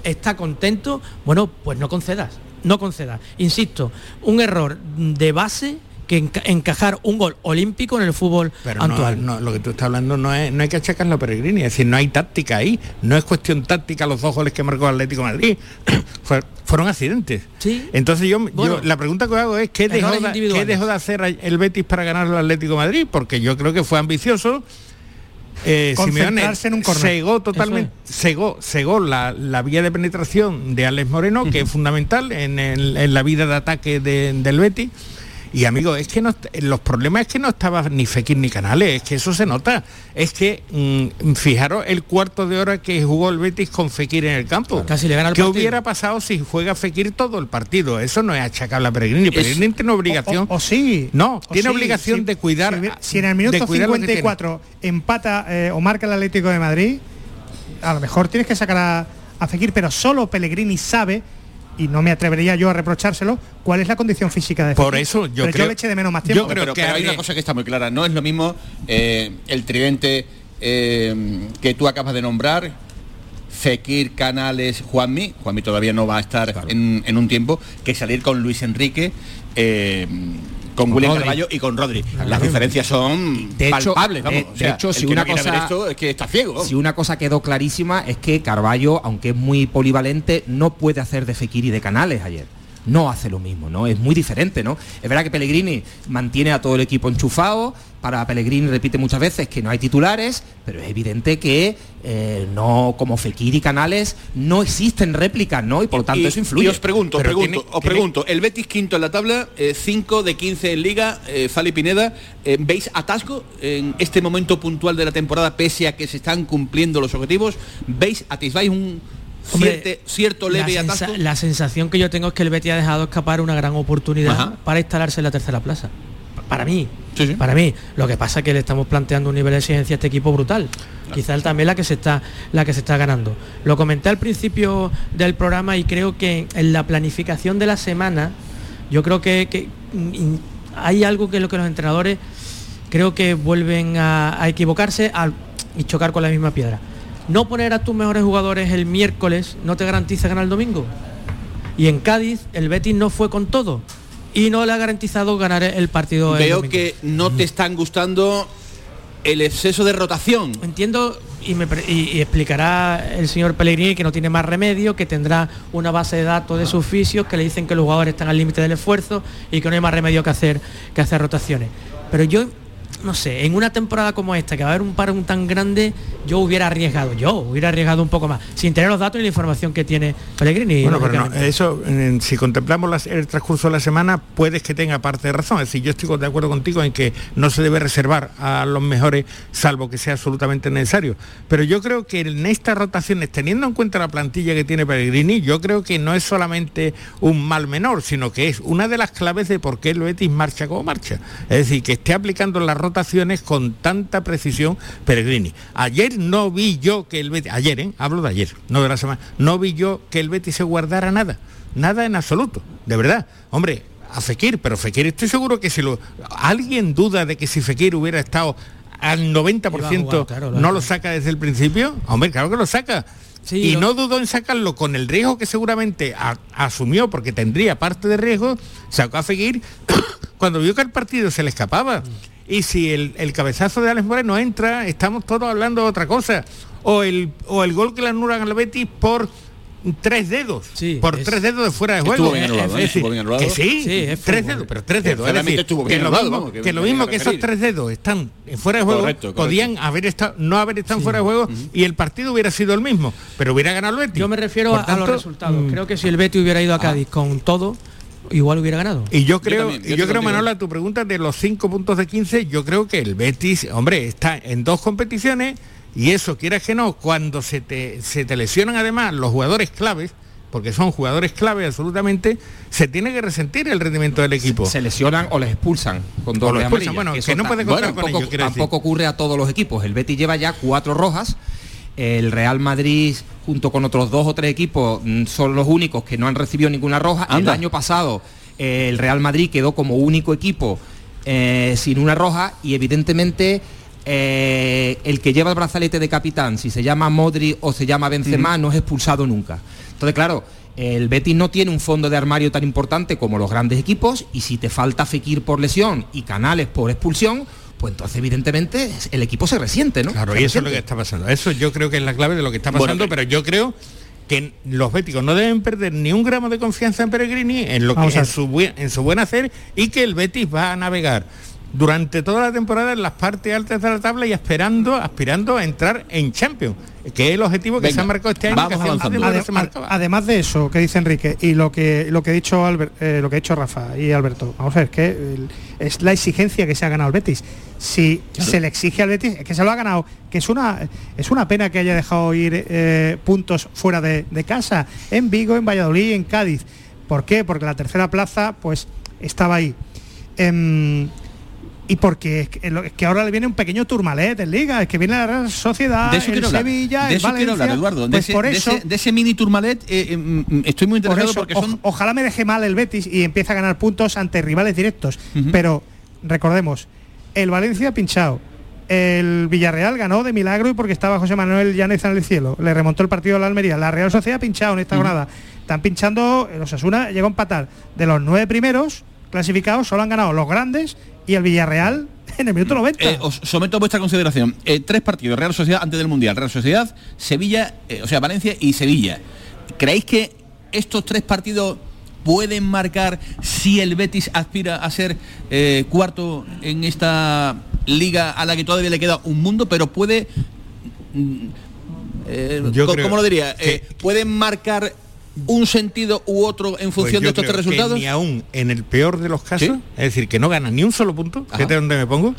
está contento, bueno, pues no concedas no conceda. Insisto, un error de base que encajar un gol olímpico en el fútbol actual. No, lo que tú estás hablando no es no hay que achacarlo a Peregrini, es decir, no hay táctica ahí, no es cuestión táctica los dos goles que marcó Atlético Madrid. fueron accidentes. ¿Sí? Entonces yo, la pregunta que hago es ¿qué dejó, ¿qué dejó de hacer el Betis para ganar al Atlético Madrid? Porque yo creo que fue ambicioso eh, Simeone en un cegó totalmente, cegó, cegó la, vía de penetración de Alex Moreno, que es fundamental en, la vida de ataque del Betty y amigo, es que no, los problemas es que no estaba ni Fekir ni Canales, es que eso se nota. Es que, mm, fijaros, el cuarto de hora que jugó el Betis con Fekir en el campo. Casi le gana el ¿Qué hubiera pasado si juega Fekir todo el partido? Eso no es achacable a Peregrini. Peregrini tiene obligación. O, sí. No, tiene obligación de cuidar. Si, en el minuto 54 empata eh, o marca el Atlético de Madrid, a lo mejor tienes que sacar a, a Fekir, pero solo Pellegrini sabe y no me atrevería yo a reprochárselo, cuál es la condición física de Por eso yo creo, le eché de menos más tiempo. pero, hay una cosa que está muy clara, no es lo mismo eh, el tridente eh, que tú acabas de nombrar, Fekir, Canales, Juanmi, Juanmi todavía no va a estar en, un tiempo, que salir con Luis Enrique. Eh, con William Carvalho y con Rodri. Las diferencias son de hecho, palpables, De, hecho, si una cosa es que está ciego. Si una cosa quedó clarísima es que Carballo, aunque es muy polivalente, no puede hacer de Fekir y de Canales ayer. No hace lo mismo, ¿no? Es muy diferente, ¿no? Es verdad que Pellegrini mantiene a todo el equipo enchufado, para Pellegrini repite muchas veces que no hay titulares, pero es evidente que eh, no, como Fekir y Canales, no existen réplicas, ¿no? Y por lo tanto eso influye. Y os pregunto, pregunto, os pregunto, el Betis quinto en la tabla, 5 de 15 en Liga, eh, Fali Pineda, eh, ¿veis atasco en este momento puntual de la temporada pese a que se están cumpliendo los objetivos? ¿Veis, atisbáis un cierto leve la atasco? La sensación que yo tengo es que el Betis ha dejado escapar una gran oportunidad para instalarse en la tercera plaza. Para mí, para mí. Lo que pasa es que le estamos planteando un nivel de exigencia a este equipo brutal. Quizás también la que se está la que se está ganando. Lo comenté al principio del programa y creo que en la planificación de la semana, yo creo que, mm, hay algo que lo que los entrenadores creo que vuelven a, equivocarse y chocar con la misma piedra. No poner a tus mejores jugadores el miércoles no te garantiza ganar el domingo. Y en Cádiz el Betis no fue con todo y no le ha garantizado ganar el partido. Veo que no te están gustando el exceso de rotación. Entiendo y, me, explicará el señor Pellegrini que no tiene más remedio, que tendrá una base de datos de sus fisios que le dicen que los jugadores están al límite del esfuerzo y que no hay más remedio que hacer que hacer rotaciones. Pero yo no sé, en una temporada como esta, que va a haber un paro tan grande, yo hubiera arriesgado, yo hubiera arriesgado un poco más, sin tener los datos y la información que tiene Pellegrini. Bueno, pero eso, si contemplamos el transcurso de la semana, puedes que tenga parte de razón. Es decir, yo estoy de acuerdo contigo en que no se debe reservar a los mejores, salvo que sea absolutamente necesario. Pero yo creo que en estas rotaciones, teniendo en cuenta la plantilla que tiene Pellegrini, yo creo que no es solamente un mal menor, sino que es una de las claves de por qué el Betis marcha como marcha. Es decir, que esté aplicando la rotación con tanta precisión Peregrini. Ayer no vi yo que el Betis, ayer, ¿eh? hablo de ayer, no de la semana, no vi yo que el Betis se guardara nada, nada en absoluto, de verdad. Hombre, a Fekir, pero Fekir estoy seguro que si lo... ¿Alguien duda de que si Fekir hubiera estado al 90% no lo saca desde el principio? Hombre, claro que lo saca. y no dudó en sacarlo con el riesgo que seguramente asumió, porque tendría parte de riesgo, sacó a Fekir cuando vio que el partido se le escapaba. Y si el, cabezazo de Alex Moreno entra, estamos todos hablando de otra cosa. O el, o el gol que le anulan al Betis por tres dedos. Por tres dedos de fuera de juego. que sí, tres dedos pero tres dedos es decir, que, lo mismo, que, lo mismo que esos tres dedos están fuera de juego podían haber estado no haber estado fuera de juego y el partido hubiera sido el mismo pero hubiera ganado el Betis. Yo me refiero a los resultados. mm. creo que si el Betis hubiera ido a Cádiz con todo igual hubiera ganado. Y yo creo, yo, creo, Manola, tu pregunta de los 5 puntos de 15, yo creo que el Betis, hombre, está en dos competiciones y eso, quieras que no, cuando se te, se te lesionan además los jugadores claves, porque son jugadores clave absolutamente, se tiene que resentir el rendimiento del equipo. Se lesionan o les expulsan con expulsan, bueno, que, no puede contar con ello, Tampoco ocurre a todos los equipos. El Betis lleva ya cuatro rojas el Real Madrid junto con otros dos o tres equipos mm, son los únicos que no han recibido ninguna roja. El año pasado eh, el Real Madrid quedó como único equipo eh, sin una roja y evidentemente eh, el que lleva el brazalete de capitán, si se llama Modri o se llama Benzema, no es expulsado nunca. Entonces, claro, el Betis no tiene un fondo de armario tan importante como los grandes equipos y si te falta Fekir por lesión y Canales por expulsión, pues entonces evidentemente el equipo se resiente, ¿no? Claro, y eso es lo que está pasando. Eso yo creo que es la clave de lo que está pasando, pero yo creo que los béticos no deben perder ni un gramo de confianza en Peregrini, en lo que en su, en su buen hacer y que el Betis va a navegar durante toda la temporada en las partes altas de la tabla y aspirando, aspirando a entrar en Champions, que es el objetivo que se ha marcado este año. además de eso que dice Enrique y lo que lo que ha dicho eh, lo que ha dicho Rafa y Alberto, vamos a ver, que es la exigencia que se ha ganado el Betis. Si se le exige al Betis, es que se lo ha ganado, que es una es una pena que haya dejado ir eh, puntos fuera de, casa, en Vigo, en Valladolid, en Cádiz. ¿Por qué? Porque la tercera plaza, pues, estaba ahí. Em, y porque es que, ahora le viene un pequeño turmalet en Liga, es que viene la Sociedad, de Sevilla, de eso quiero hablar, Eduardo. de, pues ese, de, ese, mini turmalet eh, eh, mm, mm, estoy muy interesado porque son... ojalá me deje mal el Betis y empiece a ganar puntos ante rivales directos. Pero recordemos, el Valencia pinchado. El Villarreal ganó de milagro y porque estaba José Manuel Llanes en el cielo. Le remontó el partido a la Almería. La Real Sociedad pinchado en esta jornada. Están pinchando, los Asuna llegó a empatar. De los nueve primeros clasificados, solo han ganado los grandes y el Villarreal en el minuto 90. Eh, os someto a vuestra consideración. Eh, tres partidos, Real Sociedad antes del Mundial, Real Sociedad, Sevilla, eh, o sea, Valencia y Sevilla. ¿Creéis que estos tres partidos pueden marcar si el Betis aspira a ser eh, cuarto en esta liga a la que todavía le queda un mundo, pero puede... mm, eh, Yo creo ¿Cómo lo diría? Eh, ¿Pueden marcar un sentido u otro en Pues función de estos tres resultados? Ni aún en el peor de los casos, es decir, que no gana ni un solo punto, fíjate dónde me pongo.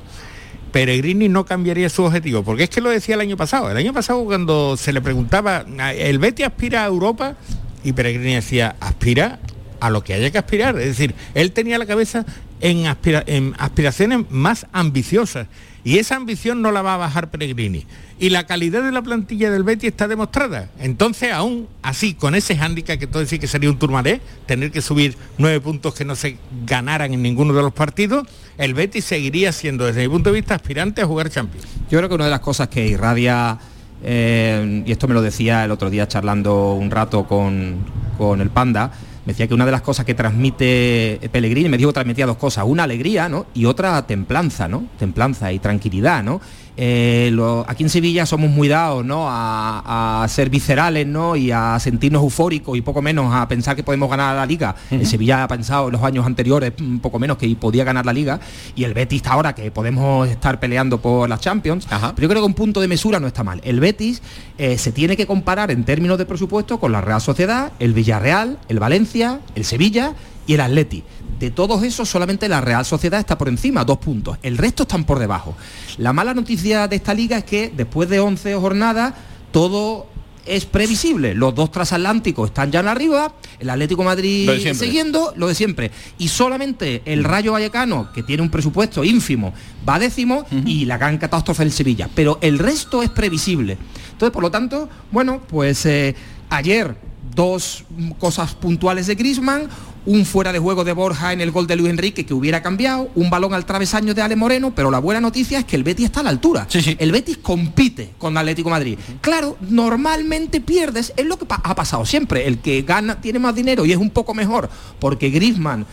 Peregrini no cambiaría su objetivo, porque es que lo decía el año pasado. El año pasado cuando se le preguntaba, el Betis aspira a Europa y Peregrini decía, aspira a lo que haya que aspirar. Es decir, él tenía la cabeza en, aspira- en aspiraciones más ambiciosas y esa ambición no la va a bajar Peregrini. Y la calidad de la plantilla del Betis está demostrada. Entonces, aún así, con ese hándicap que todo decir que sería un turmalé, tener que subir nueve puntos que no se ganaran en ninguno de los partidos, el Betis seguiría siendo, desde mi punto de vista, aspirante a jugar Champions. Yo creo que una de las cosas que irradia, eh, y esto me lo decía el otro día charlando un rato con, con el Panda, me decía que una de las cosas que transmite Pellegrini, me dijo que transmitía dos cosas, una alegría, ¿no? Y otra templanza, ¿no? Templanza y tranquilidad, ¿no? Eh, lo- aquí en Sevilla somos muy dados, ¿no? A, a ser viscerales, ¿no? Y a sentirnos eufóricos y poco menos a pensar que podemos ganar la liga. El Sevilla ha pensado en los años anteriores un poco menos que podía ganar la liga y el Betis está ahora que podemos estar peleando por las Champions. Pero yo creo que un punto de mesura no está mal. El Betis eh, se tiene que comparar en términos de presupuesto con la Real Sociedad, el Villarreal, el Valencia, el Sevilla y el Atleti. De todos esos, solamente la Real Sociedad está por encima, dos puntos. El resto están por debajo. La mala noticia de esta liga es que después de 11 jornadas, todo es previsible. Los dos transatlánticos están ya en arriba, el Atlético de Madrid Lo de siempre. siguiendo, lo de siempre. Y solamente el Rayo Vallecano, que tiene un presupuesto ínfimo, va décimo y la gran catástrofe del Sevilla. Pero el resto es previsible. Entonces, por lo tanto, bueno, pues eh, ayer dos cosas puntuales de Grisman, un fuera de juego de Borja en el gol de Luis Enrique que hubiera cambiado, un balón al travesaño de Ale Moreno, pero la buena noticia es que el Betis está a la altura. El Betis compite con Atlético Madrid. Claro, normalmente pierdes, es lo que pa- ha pasado siempre. El que gana tiene más dinero y es un poco mejor porque Grisman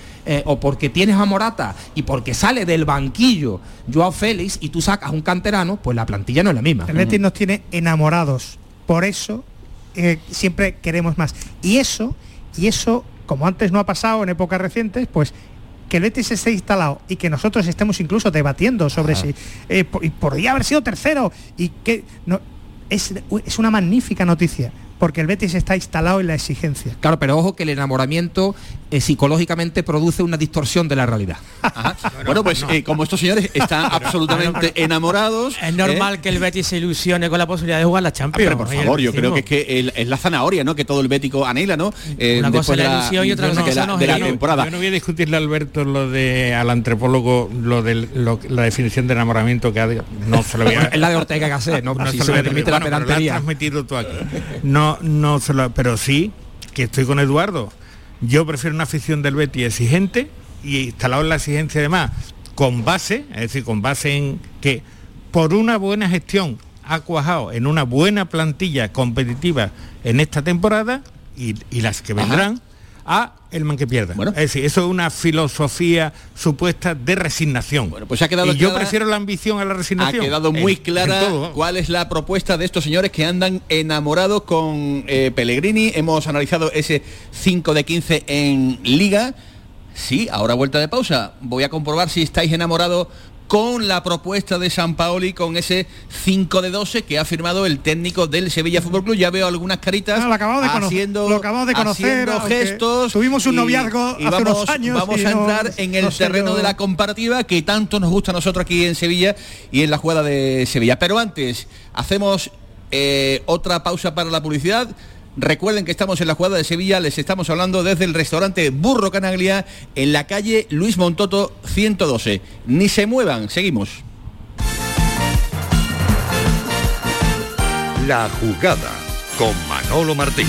o porque tienes a Morata y porque sale del banquillo Joao Félix y tú sacas un canterano, pues la plantilla no es la misma. El Betis nos tiene enamorados. Por eso eh, siempre queremos más. Y eso, y eso, como antes no ha pasado en épocas recientes, pues que el Betis esté instalado y que nosotros estemos incluso debatiendo sobre si eh, podría haber sido tercero y que no es, es una magnífica noticia porque el Betis está instalado en la exigencia. Claro, pero ojo que el enamoramiento eh, psicológicamente produce una distorsión de la realidad. Bueno, pues eh, como estos señores están absolutamente enamorados. Es normal ¿eh? que el Betis se ilusione con la posibilidad de jugar la Champions. Pero por favor, yo creo que es que el- es la zanahoria, ¿no? Que todo el bético anhela, ¿no? Eh, Una cosa la de ilusión y otra de cosa la, no de la es el- temporada. Yo no voy a discutirle a Alberto lo de al antropólogo lo de lo- la definición de enamoramiento que ha, no se lo voy a Es la de Ortega Gasset, ¿no? Si se se lo voy me a permite la bueno, pero lo has pedantería. transmitido tú aquí. No, no se lo- pero sí que estoy con Eduardo. Yo prefiero una afición del Betis exigente y instalado en la exigencia además con base, es decir, con base en que por una buena gestión ha cuajado en una buena plantilla competitiva en esta temporada y, y las que vendrán a el man que pierda. es decir, eso es una filosofía supuesta de resignación. Bueno, pues ha quedado y yo prefiero la ambición a la Ha resignación. quedado muy En- en clara todo, cuál es la propuesta de estos señores que andan enamorados con eh, Pellegrini. Hemos analizado ese 5 de 15 en Liga. Sí, ahora vuelta de pausa. Voy a comprobar si estáis enamorados con la propuesta de San Paoli, con ese 5 de 12 que ha firmado el técnico del Sevilla Fútbol Club. Ya veo algunas caritas Ah, lo acabamos de conocer, haciendo, lo acabamos de conocer, haciendo gestos. tuvimos un noviazgo y hace vamos, unos años Vamos y a no- entrar en el no terreno de la comparativa que tanto nos gusta a nosotros aquí en Sevilla y en la jugada de Sevilla. Pero antes, hacemos eh, otra pausa para la publicidad. Recuerden que estamos en la jugada de Sevilla, les estamos hablando desde el restaurante Burro Canaglia en la calle Luis Montoto 112. Ni se muevan, seguimos. La jugada con Manolo Martín.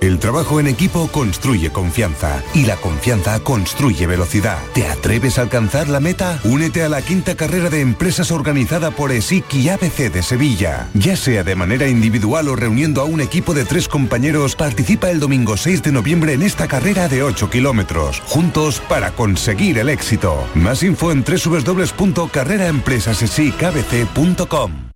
El trabajo en equipo construye confianza y la confianza construye velocidad. ¿Te atreves a alcanzar la meta? Únete a la quinta carrera de empresas organizada por ESIC y ABC de Sevilla. Ya sea de manera individual o reuniendo a un equipo de tres compañeros, participa el domingo 6 de noviembre en esta carrera de 8 kilómetros. Juntos para conseguir el éxito. Más info en www.carreraempresasesicabc.com.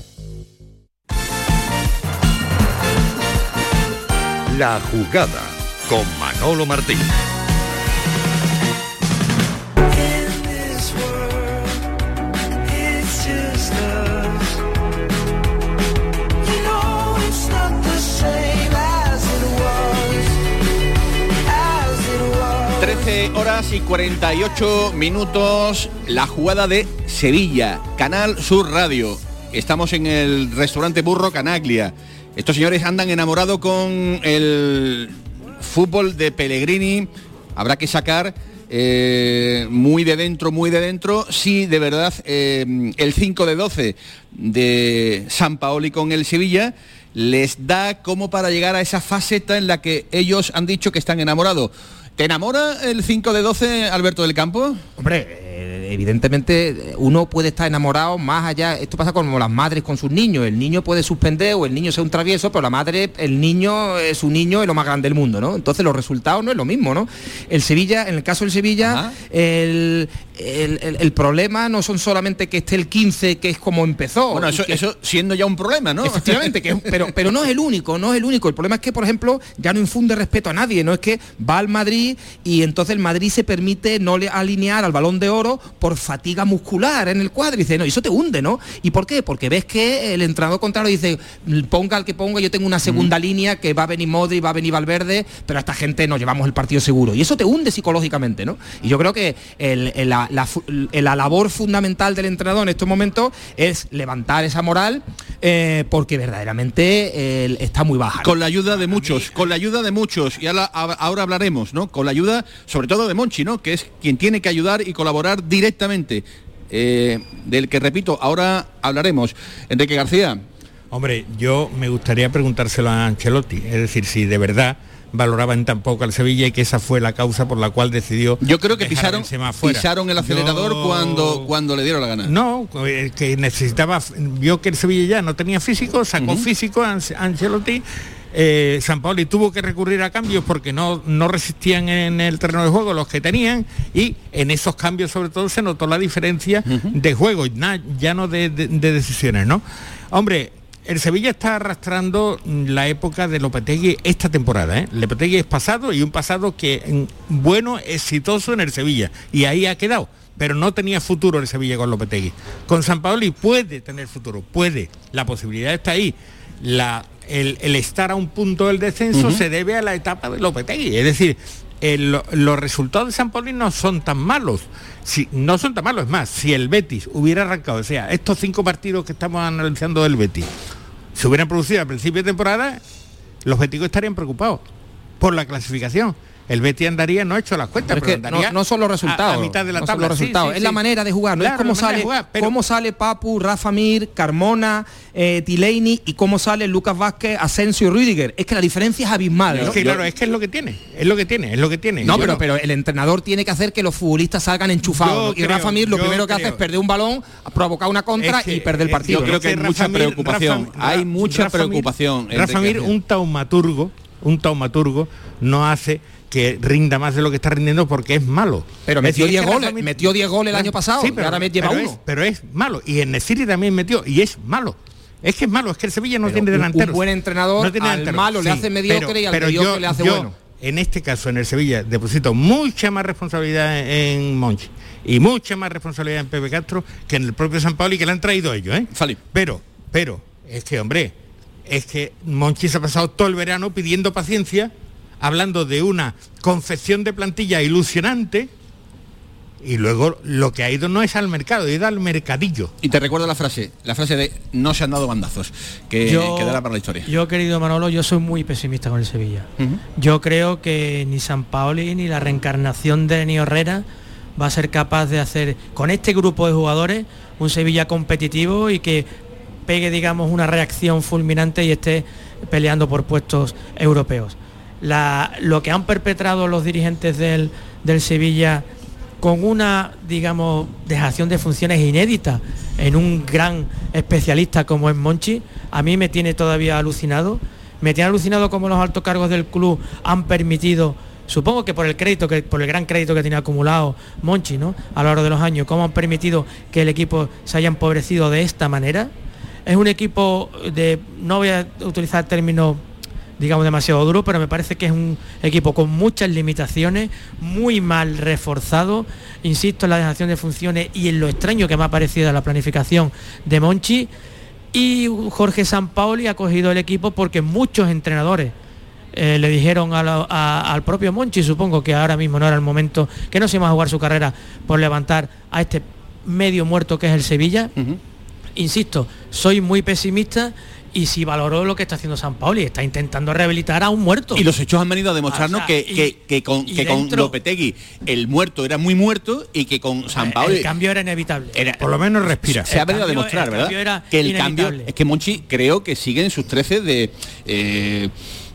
La jugada con Manolo Martín. Trece horas y 48 minutos, la jugada de Sevilla, Canal Sur Radio. Estamos en el restaurante Burro Canaglia. Estos señores andan enamorados con el fútbol de Pellegrini. Habrá que sacar eh, muy de dentro, muy de dentro, si de verdad eh, el 5 de 12 de San Paoli con el Sevilla les da como para llegar a esa faceta en la que ellos han dicho que están enamorados. ¿Te enamora el 5 de 12, Alberto del Campo? Hombre, eh, evidentemente uno puede estar enamorado más allá, esto pasa como las madres con sus niños, el niño puede suspender o el niño sea un travieso, pero la madre, el niño es su niño es lo más grande del mundo, ¿no? Entonces los resultados no es lo mismo, ¿no? El Sevilla, en el caso del Sevilla, el, el- el- el problema no son solamente que esté el 15, que es como empezó. Bueno, eso, que- eso siendo ya un problema, ¿no? Efectivamente, que, pero, pero no es el único, no es el único. El problema es que, por ejemplo, ya no infunde respeto a nadie, no es que va al Madrid y entonces el Madrid se permite no le alinear al balón de oro por fatiga muscular en el cuadro. Y dice, no, y eso te hunde, ¿no? ¿Y por qué? Porque ves que el entrenador contrario dice, ponga al que ponga, yo tengo una segunda línea que va a venir Modri, va a venir Valverde, pero a esta gente nos llevamos el partido seguro. Y eso te hunde psicológicamente, ¿no? Y yo creo que el- el- la, la labor fundamental del entrenador en estos momentos es levantar esa moral eh, porque verdaderamente eh, está muy baja. ¿no? Con la ayuda de muchos, con la ayuda de muchos, y ahora, ahora hablaremos, ¿no? Con la ayuda, sobre todo de Monchi, ¿no? Que es quien tiene que ayudar y colaborar directamente, eh, del que repito, ahora hablaremos. Enrique García. Hombre, yo me gustaría preguntárselo a Ancelotti, es decir, si de verdad valoraban tan poco al Sevilla y que esa fue la causa por la cual decidió Yo creo que pisaron, pisaron el acelerador Yo- cuando, cuando le dieron la gana. No, eh, que necesitaba, vio que el Sevilla ya no tenía físico, sacó físico a Ance- Ancelotti. eh, San Paoli tuvo que recurrir a cambios porque no, no resistían en el terreno de juego los que tenían y en esos cambios sobre todo se notó la diferencia de juego, ya no de, de- de decisiones, ¿no? Hombre, el Sevilla está arrastrando la época de Lopetegui esta temporada. ¿eh? Lopetegui es pasado y un pasado que mm, bueno, exitoso en el Sevilla. Y ahí ha quedado. Pero no tenía futuro el Sevilla con Lopetegui. Con San Paoli puede tener futuro, puede. La posibilidad está ahí. La, el, el estar a un punto del descenso se debe a la etapa de Lopetegui. Es decir, el- lo- los resultados de San Paoli no son tan malos. Si, no son tan malos, es más, si el Betis hubiera arrancado, o sea, estos cinco partidos que estamos analizando del Betis, se hubieran producido a principio de temporada, los beticos estarían preocupados por la clasificación. El Betis andaría, no ha hecho las cuentas, Pero pero, es que andaría no, no son los resultados. A, a mitad de la no son tabla. los resultados. sí, es la manera de jugar, no Claro, es cómo sale, jugar, pero- cómo sale Papu, Rafa Mir, Carmona, eh, Tileini y cómo sale Lucas Vázquez, Asensio y Rüdiger. Es que la diferencia es abismal. Es que claro, es que es lo que tiene, es lo que tiene, es lo que tiene. No, pero, pero el entrenador tiene que hacer que los futbolistas salgan enchufados. Y creo, Rafa Mir lo primero que hace es perder un balón, provocar una contra Es que, y perder el eh, partido. Yo creo que hay mucha preocupación. Rafa- hay mucha preocupación. Rafa Mir, un taumaturgo, un taumaturgo no hace que rinda más de lo que está rindiendo porque es malo. Pero metió decir, es 10 que goles, metió 10 goles el año pasado, y ahora me lleva pero uno. Es, pero es malo. Y en Neciri también metió, y es malo. Es que es malo, es que el Sevilla no Pero tiene un- un delanteros. buen entrenador no tiene al delanteros. malo le hace mediocre y al mediocre le hace bueno. En este caso, en el Sevilla, deposito mucha más responsabilidad en Monchi y mucha más responsabilidad en Pepe Castro que en el propio San Paolo y que le han traído ellos, ¿eh? Pero, pero, es que, hombre, es que Monchi se ha pasado todo el verano pidiendo paciencia, hablando de una confección de plantilla ilusionante, y luego lo que ha ido no es al mercado, ha ido al mercadillo. Y te recuerdo la frase, la frase de no se han dado bandazos, que Yo- quedará para la historia. Yo, querido Manolo, yo soy muy pesimista con el Sevilla. Yo creo que ni San Paoli ni la reencarnación de Nio Herrera va a ser capaz de hacer con este grupo de jugadores un Sevilla competitivo y que pegue, digamos, una reacción fulminante y esté peleando por puestos europeos. Lo que han perpetrado los dirigentes del, del Sevilla con una, digamos, dejación de funciones inédita en un gran especialista como es Monchi, a mí me tiene todavía alucinado. Me tiene alucinado como los altos cargos del club han permitido, supongo que por el crédito, que por el gran crédito que tiene acumulado Monchi, ¿no? A lo largo de los años, cómo han permitido que el equipo se haya empobrecido de esta manera. Es un equipo de, no voy a utilizar términos digamos demasiado duro, pero me parece que es un equipo con muchas limitaciones, muy mal reforzado, insisto en la dejación de funciones y en lo extraño que me ha parecido la planificación de Monchi. Y Jorge Sampaoli ha cogido el equipo porque muchos entrenadores eh, le dijeron a la- a- al propio Monchi, supongo que ahora mismo no era el momento, que no se iba a jugar su carrera por levantar a este medio muerto que es el Sevilla. Insisto, soy muy pesimista y si valoró lo que está haciendo San Paoli, está intentando rehabilitar a un muerto. Y los hechos han venido a demostrarnos O sea, que, y- que- que con, que con dentro- Lopetegui el muerto era muy muerto y que con San Paolo el cambio era inevitable. Por lo menos respira. se ha venido a cambio- demostrar, el ¿verdad? cambio era que el cambio inevitable. es que Monchi creo que sigue en sus 13 de eh,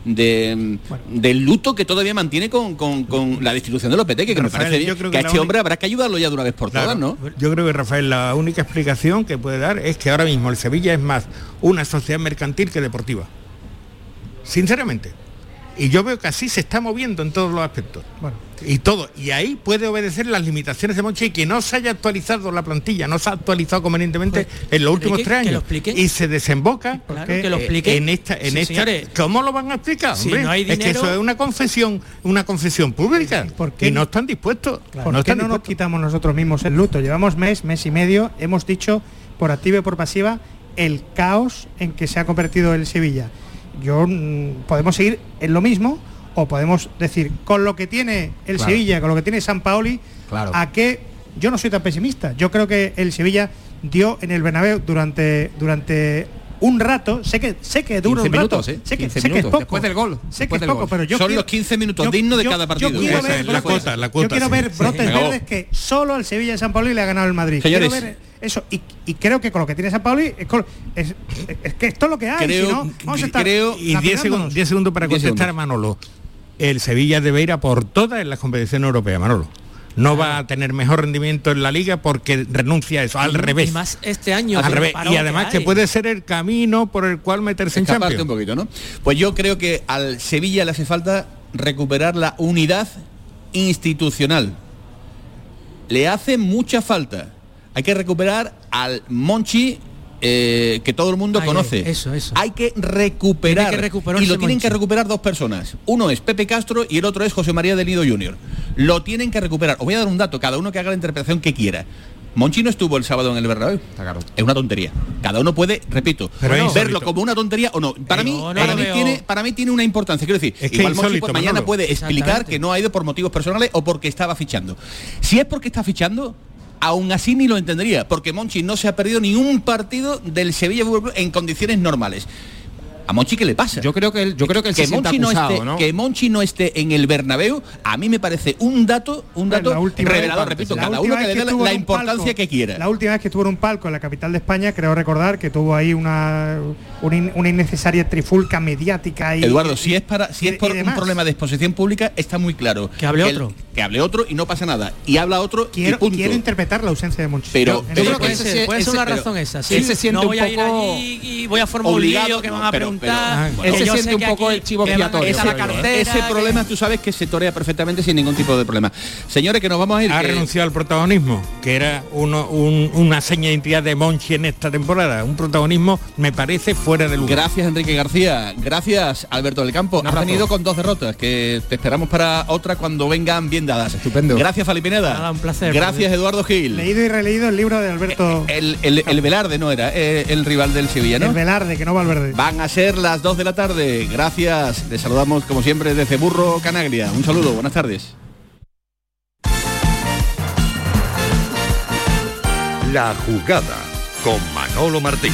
de, del luto que todavía mantiene con, con- con la destitución de Lopetegui, que me Rafael, parece yo creo que, que a este hombre habrá que ayudarlo ya de una vez por Claro. todas, ¿no? Yo creo que Rafael, la única explicación que puede dar es que ahora mismo el Sevilla es más una sociedad mercantil que deportiva. Sinceramente. Y yo veo que así se está moviendo en todos los aspectos. Y todo. Y ahí puede obedecer las limitaciones de Monchi y que no se haya actualizado la plantilla, no se ha actualizado convenientemente en los últimos tres que lo años. Y se desemboca Claro, que lo explique. en esta, en Sí, esta. señores. ¿Cómo lo van a explicar? Si no hay Es que dinero- eso es una confesión, una confesión pública. qué y no están dispuestos. ¿Por no qué nos quitamos nosotros mismos el luto? Llevamos mes, mes y medio, hemos dicho por activa y por pasiva el caos en que se ha convertido el Sevilla. Yo mm, podemos seguir en lo mismo o podemos decir con lo que tiene el Claro. Sevilla, con lo que tiene San Paoli, Claro. a qué yo no soy tan pesimista. Yo creo que el Sevilla dio en el Bernabéu durante durante un rato, sé que sé que dura 15 un rato, minutos, ¿eh? sé que, 15 sé que es poco. después del gol, Sé que es poco, gol. pero yo Son quiero- los 15 minutos yo- dignos de yo- cada yo partido. quiero Esa ver es la brotes- cuota, la cuota, yo quiero sí. ver Sí. brotes Venga, verdes que solo al Sevilla de San Pauli le ha ganado el Madrid. Señores. Quiero ver eso y, y creo que con lo que tiene San Pauli es, es- es que esto es lo que hay. Creo- si no, vamos a estar creo- Y 10 lapidándonos. segundos, 10 segundos para 10 contestar segundos. a Manolo. El Sevilla debe ir a por todas en las competiciones europeas, Manolo. No va a tener mejor rendimiento en la liga porque renuncia a eso, al Y- revés. Y más este año. Al revés. Y además que puede ser el camino por el cual meterse en Champions. un poquito, ¿no? Pues yo creo que al Sevilla le hace falta recuperar la unidad institucional. Le hace mucha falta. Hay que recuperar al Monchi eh, que todo el mundo conoce. eso, eso. Hay que recuperar. Tiene que recuperarse y lo tienen Monchi. que recuperar dos personas. Uno es Pepe Castro y el otro es José María del Nido Junior. Lo tienen que recuperar. Os voy a dar un dato, cada uno que haga la interpretación que quiera. Monchi no estuvo el sábado en el Bernabéu. Es una tontería. Cada uno puede, repito, Pero es verlo insólito. como una tontería o no. Para mí, no, no para mí tiene, para mí tiene una importancia. Quiero decir, Es que igual Monchi insólito, pues, mañana Manolo. puede explicar que no ha ido por motivos personales o porque estaba fichando. Si es porque está fichando, aún así ni lo entendería, porque Monchi no se ha perdido ni un partido del Sevilla Fútbol Club en condiciones normales. ¿A Monchi qué le pasa? Yo creo que él, yo creo que él se Monchi no esté, ¿no? que Monchi no esté en el Bernabéu, a mí me parece un dato, un dato La última revelador, vez- repito, la cada uno que le dé la, estuvo la en un importancia palco- que quiera. La última vez que estuvo en un palco en la capital de España, creo recordar que tuvo ahí una, una, in- una innecesaria trifulca mediática y Eduardo, si es para si y- es por un problema de exposición pública, está muy claro. Que hable otro. Que hable otro y no pasa nada. Y habla otro y Quiero, punto. quiero interpretar la ausencia de Monchi. Pero- yo creo que ese- Puede ser, una razón esa. Sí, él se siente no un voy a ir poco allí y voy a formar un obligado, lío que van a pero- preguntar. pero- Él se siente un poco el chivo expiatorio, Ese que- problema tú sabes que se torea perfectamente sin ningún tipo de problema. Señores, que nos vamos a ir. ha que- renunciado al protagonismo, que era uno- un- una seña de identidad de Monchi en esta temporada. Un protagonismo, me parece, fuera de lugar. Gracias Enrique García, gracias Alberto del Campo. Has abrazo. venido con dos derrotas que te esperamos para otra cuando vengan bien Estupendo. Gracias Falipineda. Nada, un placer. Gracias Eduardo Gil. Leído y releído el libro de Alberto El, el, el Velarde no era eh, el rival del Sevilla, el ¿no? Velarde, que no Valverde. Van a ser las 2 de la tarde. Gracias. Les saludamos como siempre desde Burro Canaglia. Un saludo, buenas tardes. La jugada con Manolo Martín.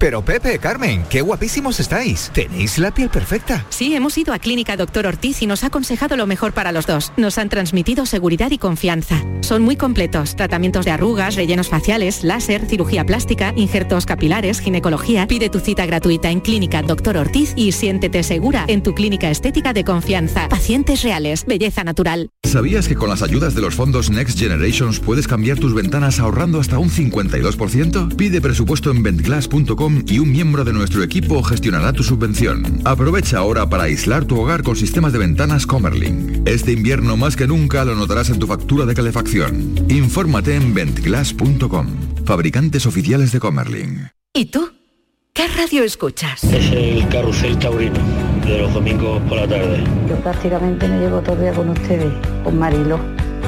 Pero Pepe, Carmen, qué guapísimos estáis. Tenéis la piel perfecta. Sí, hemos ido a Clínica Doctor Ortiz y nos ha aconsejado lo mejor para los dos. Nos han transmitido seguridad y confianza. Son muy completos. Tratamientos de arrugas, rellenos faciales, láser, cirugía plástica, injertos capilares, ginecología. Pide tu cita gratuita en Clínica Doctor Ortiz y siéntete segura en tu clínica estética de confianza. Pacientes reales, belleza natural. ¿Sabías que con las ayudas de los fondos Next Generations puedes cambiar tus ventanas ahorrando hasta un 52%? Pide presupuesto en ventglass.com y un miembro de nuestro equipo gestionará tu subvención. Aprovecha ahora para aislar tu hogar con sistemas de ventanas Comerlin. Este invierno más que nunca lo notarás en tu factura de calefacción. Infórmate en ventglass.com. Fabricantes oficiales de Comerlin. ¿Y tú? ¿Qué radio escuchas? Es el carrusel taurino de los domingos por la tarde. Yo prácticamente me llevo todo el día con ustedes, con Marilo,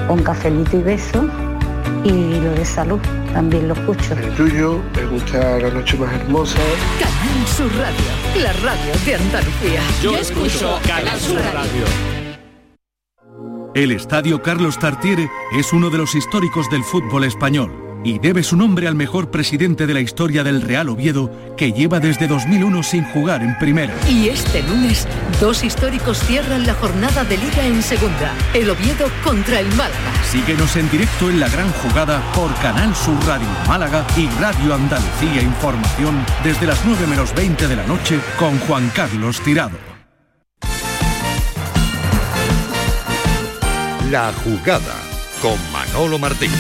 con cafelito y beso y lo de salud, también lo escucho. El tuyo, me gusta la noche más hermosa. Canal Sur Radio, la radio de Andalucía. Yo escucho Canal Sur Radio. El Estadio Carlos Tartiere es uno de los históricos del fútbol español y debe su nombre al mejor presidente de la historia del Real Oviedo que lleva desde 2001 sin jugar en primera. Y este lunes, dos históricos cierran la jornada de liga en segunda. El Oviedo contra el Málaga. Síguenos en directo en la gran jugada por Canal Sur Radio Málaga y Radio Andalucía Información desde las 9 menos 20 de la noche con Juan Carlos Tirado. La jugada con Manolo Martín.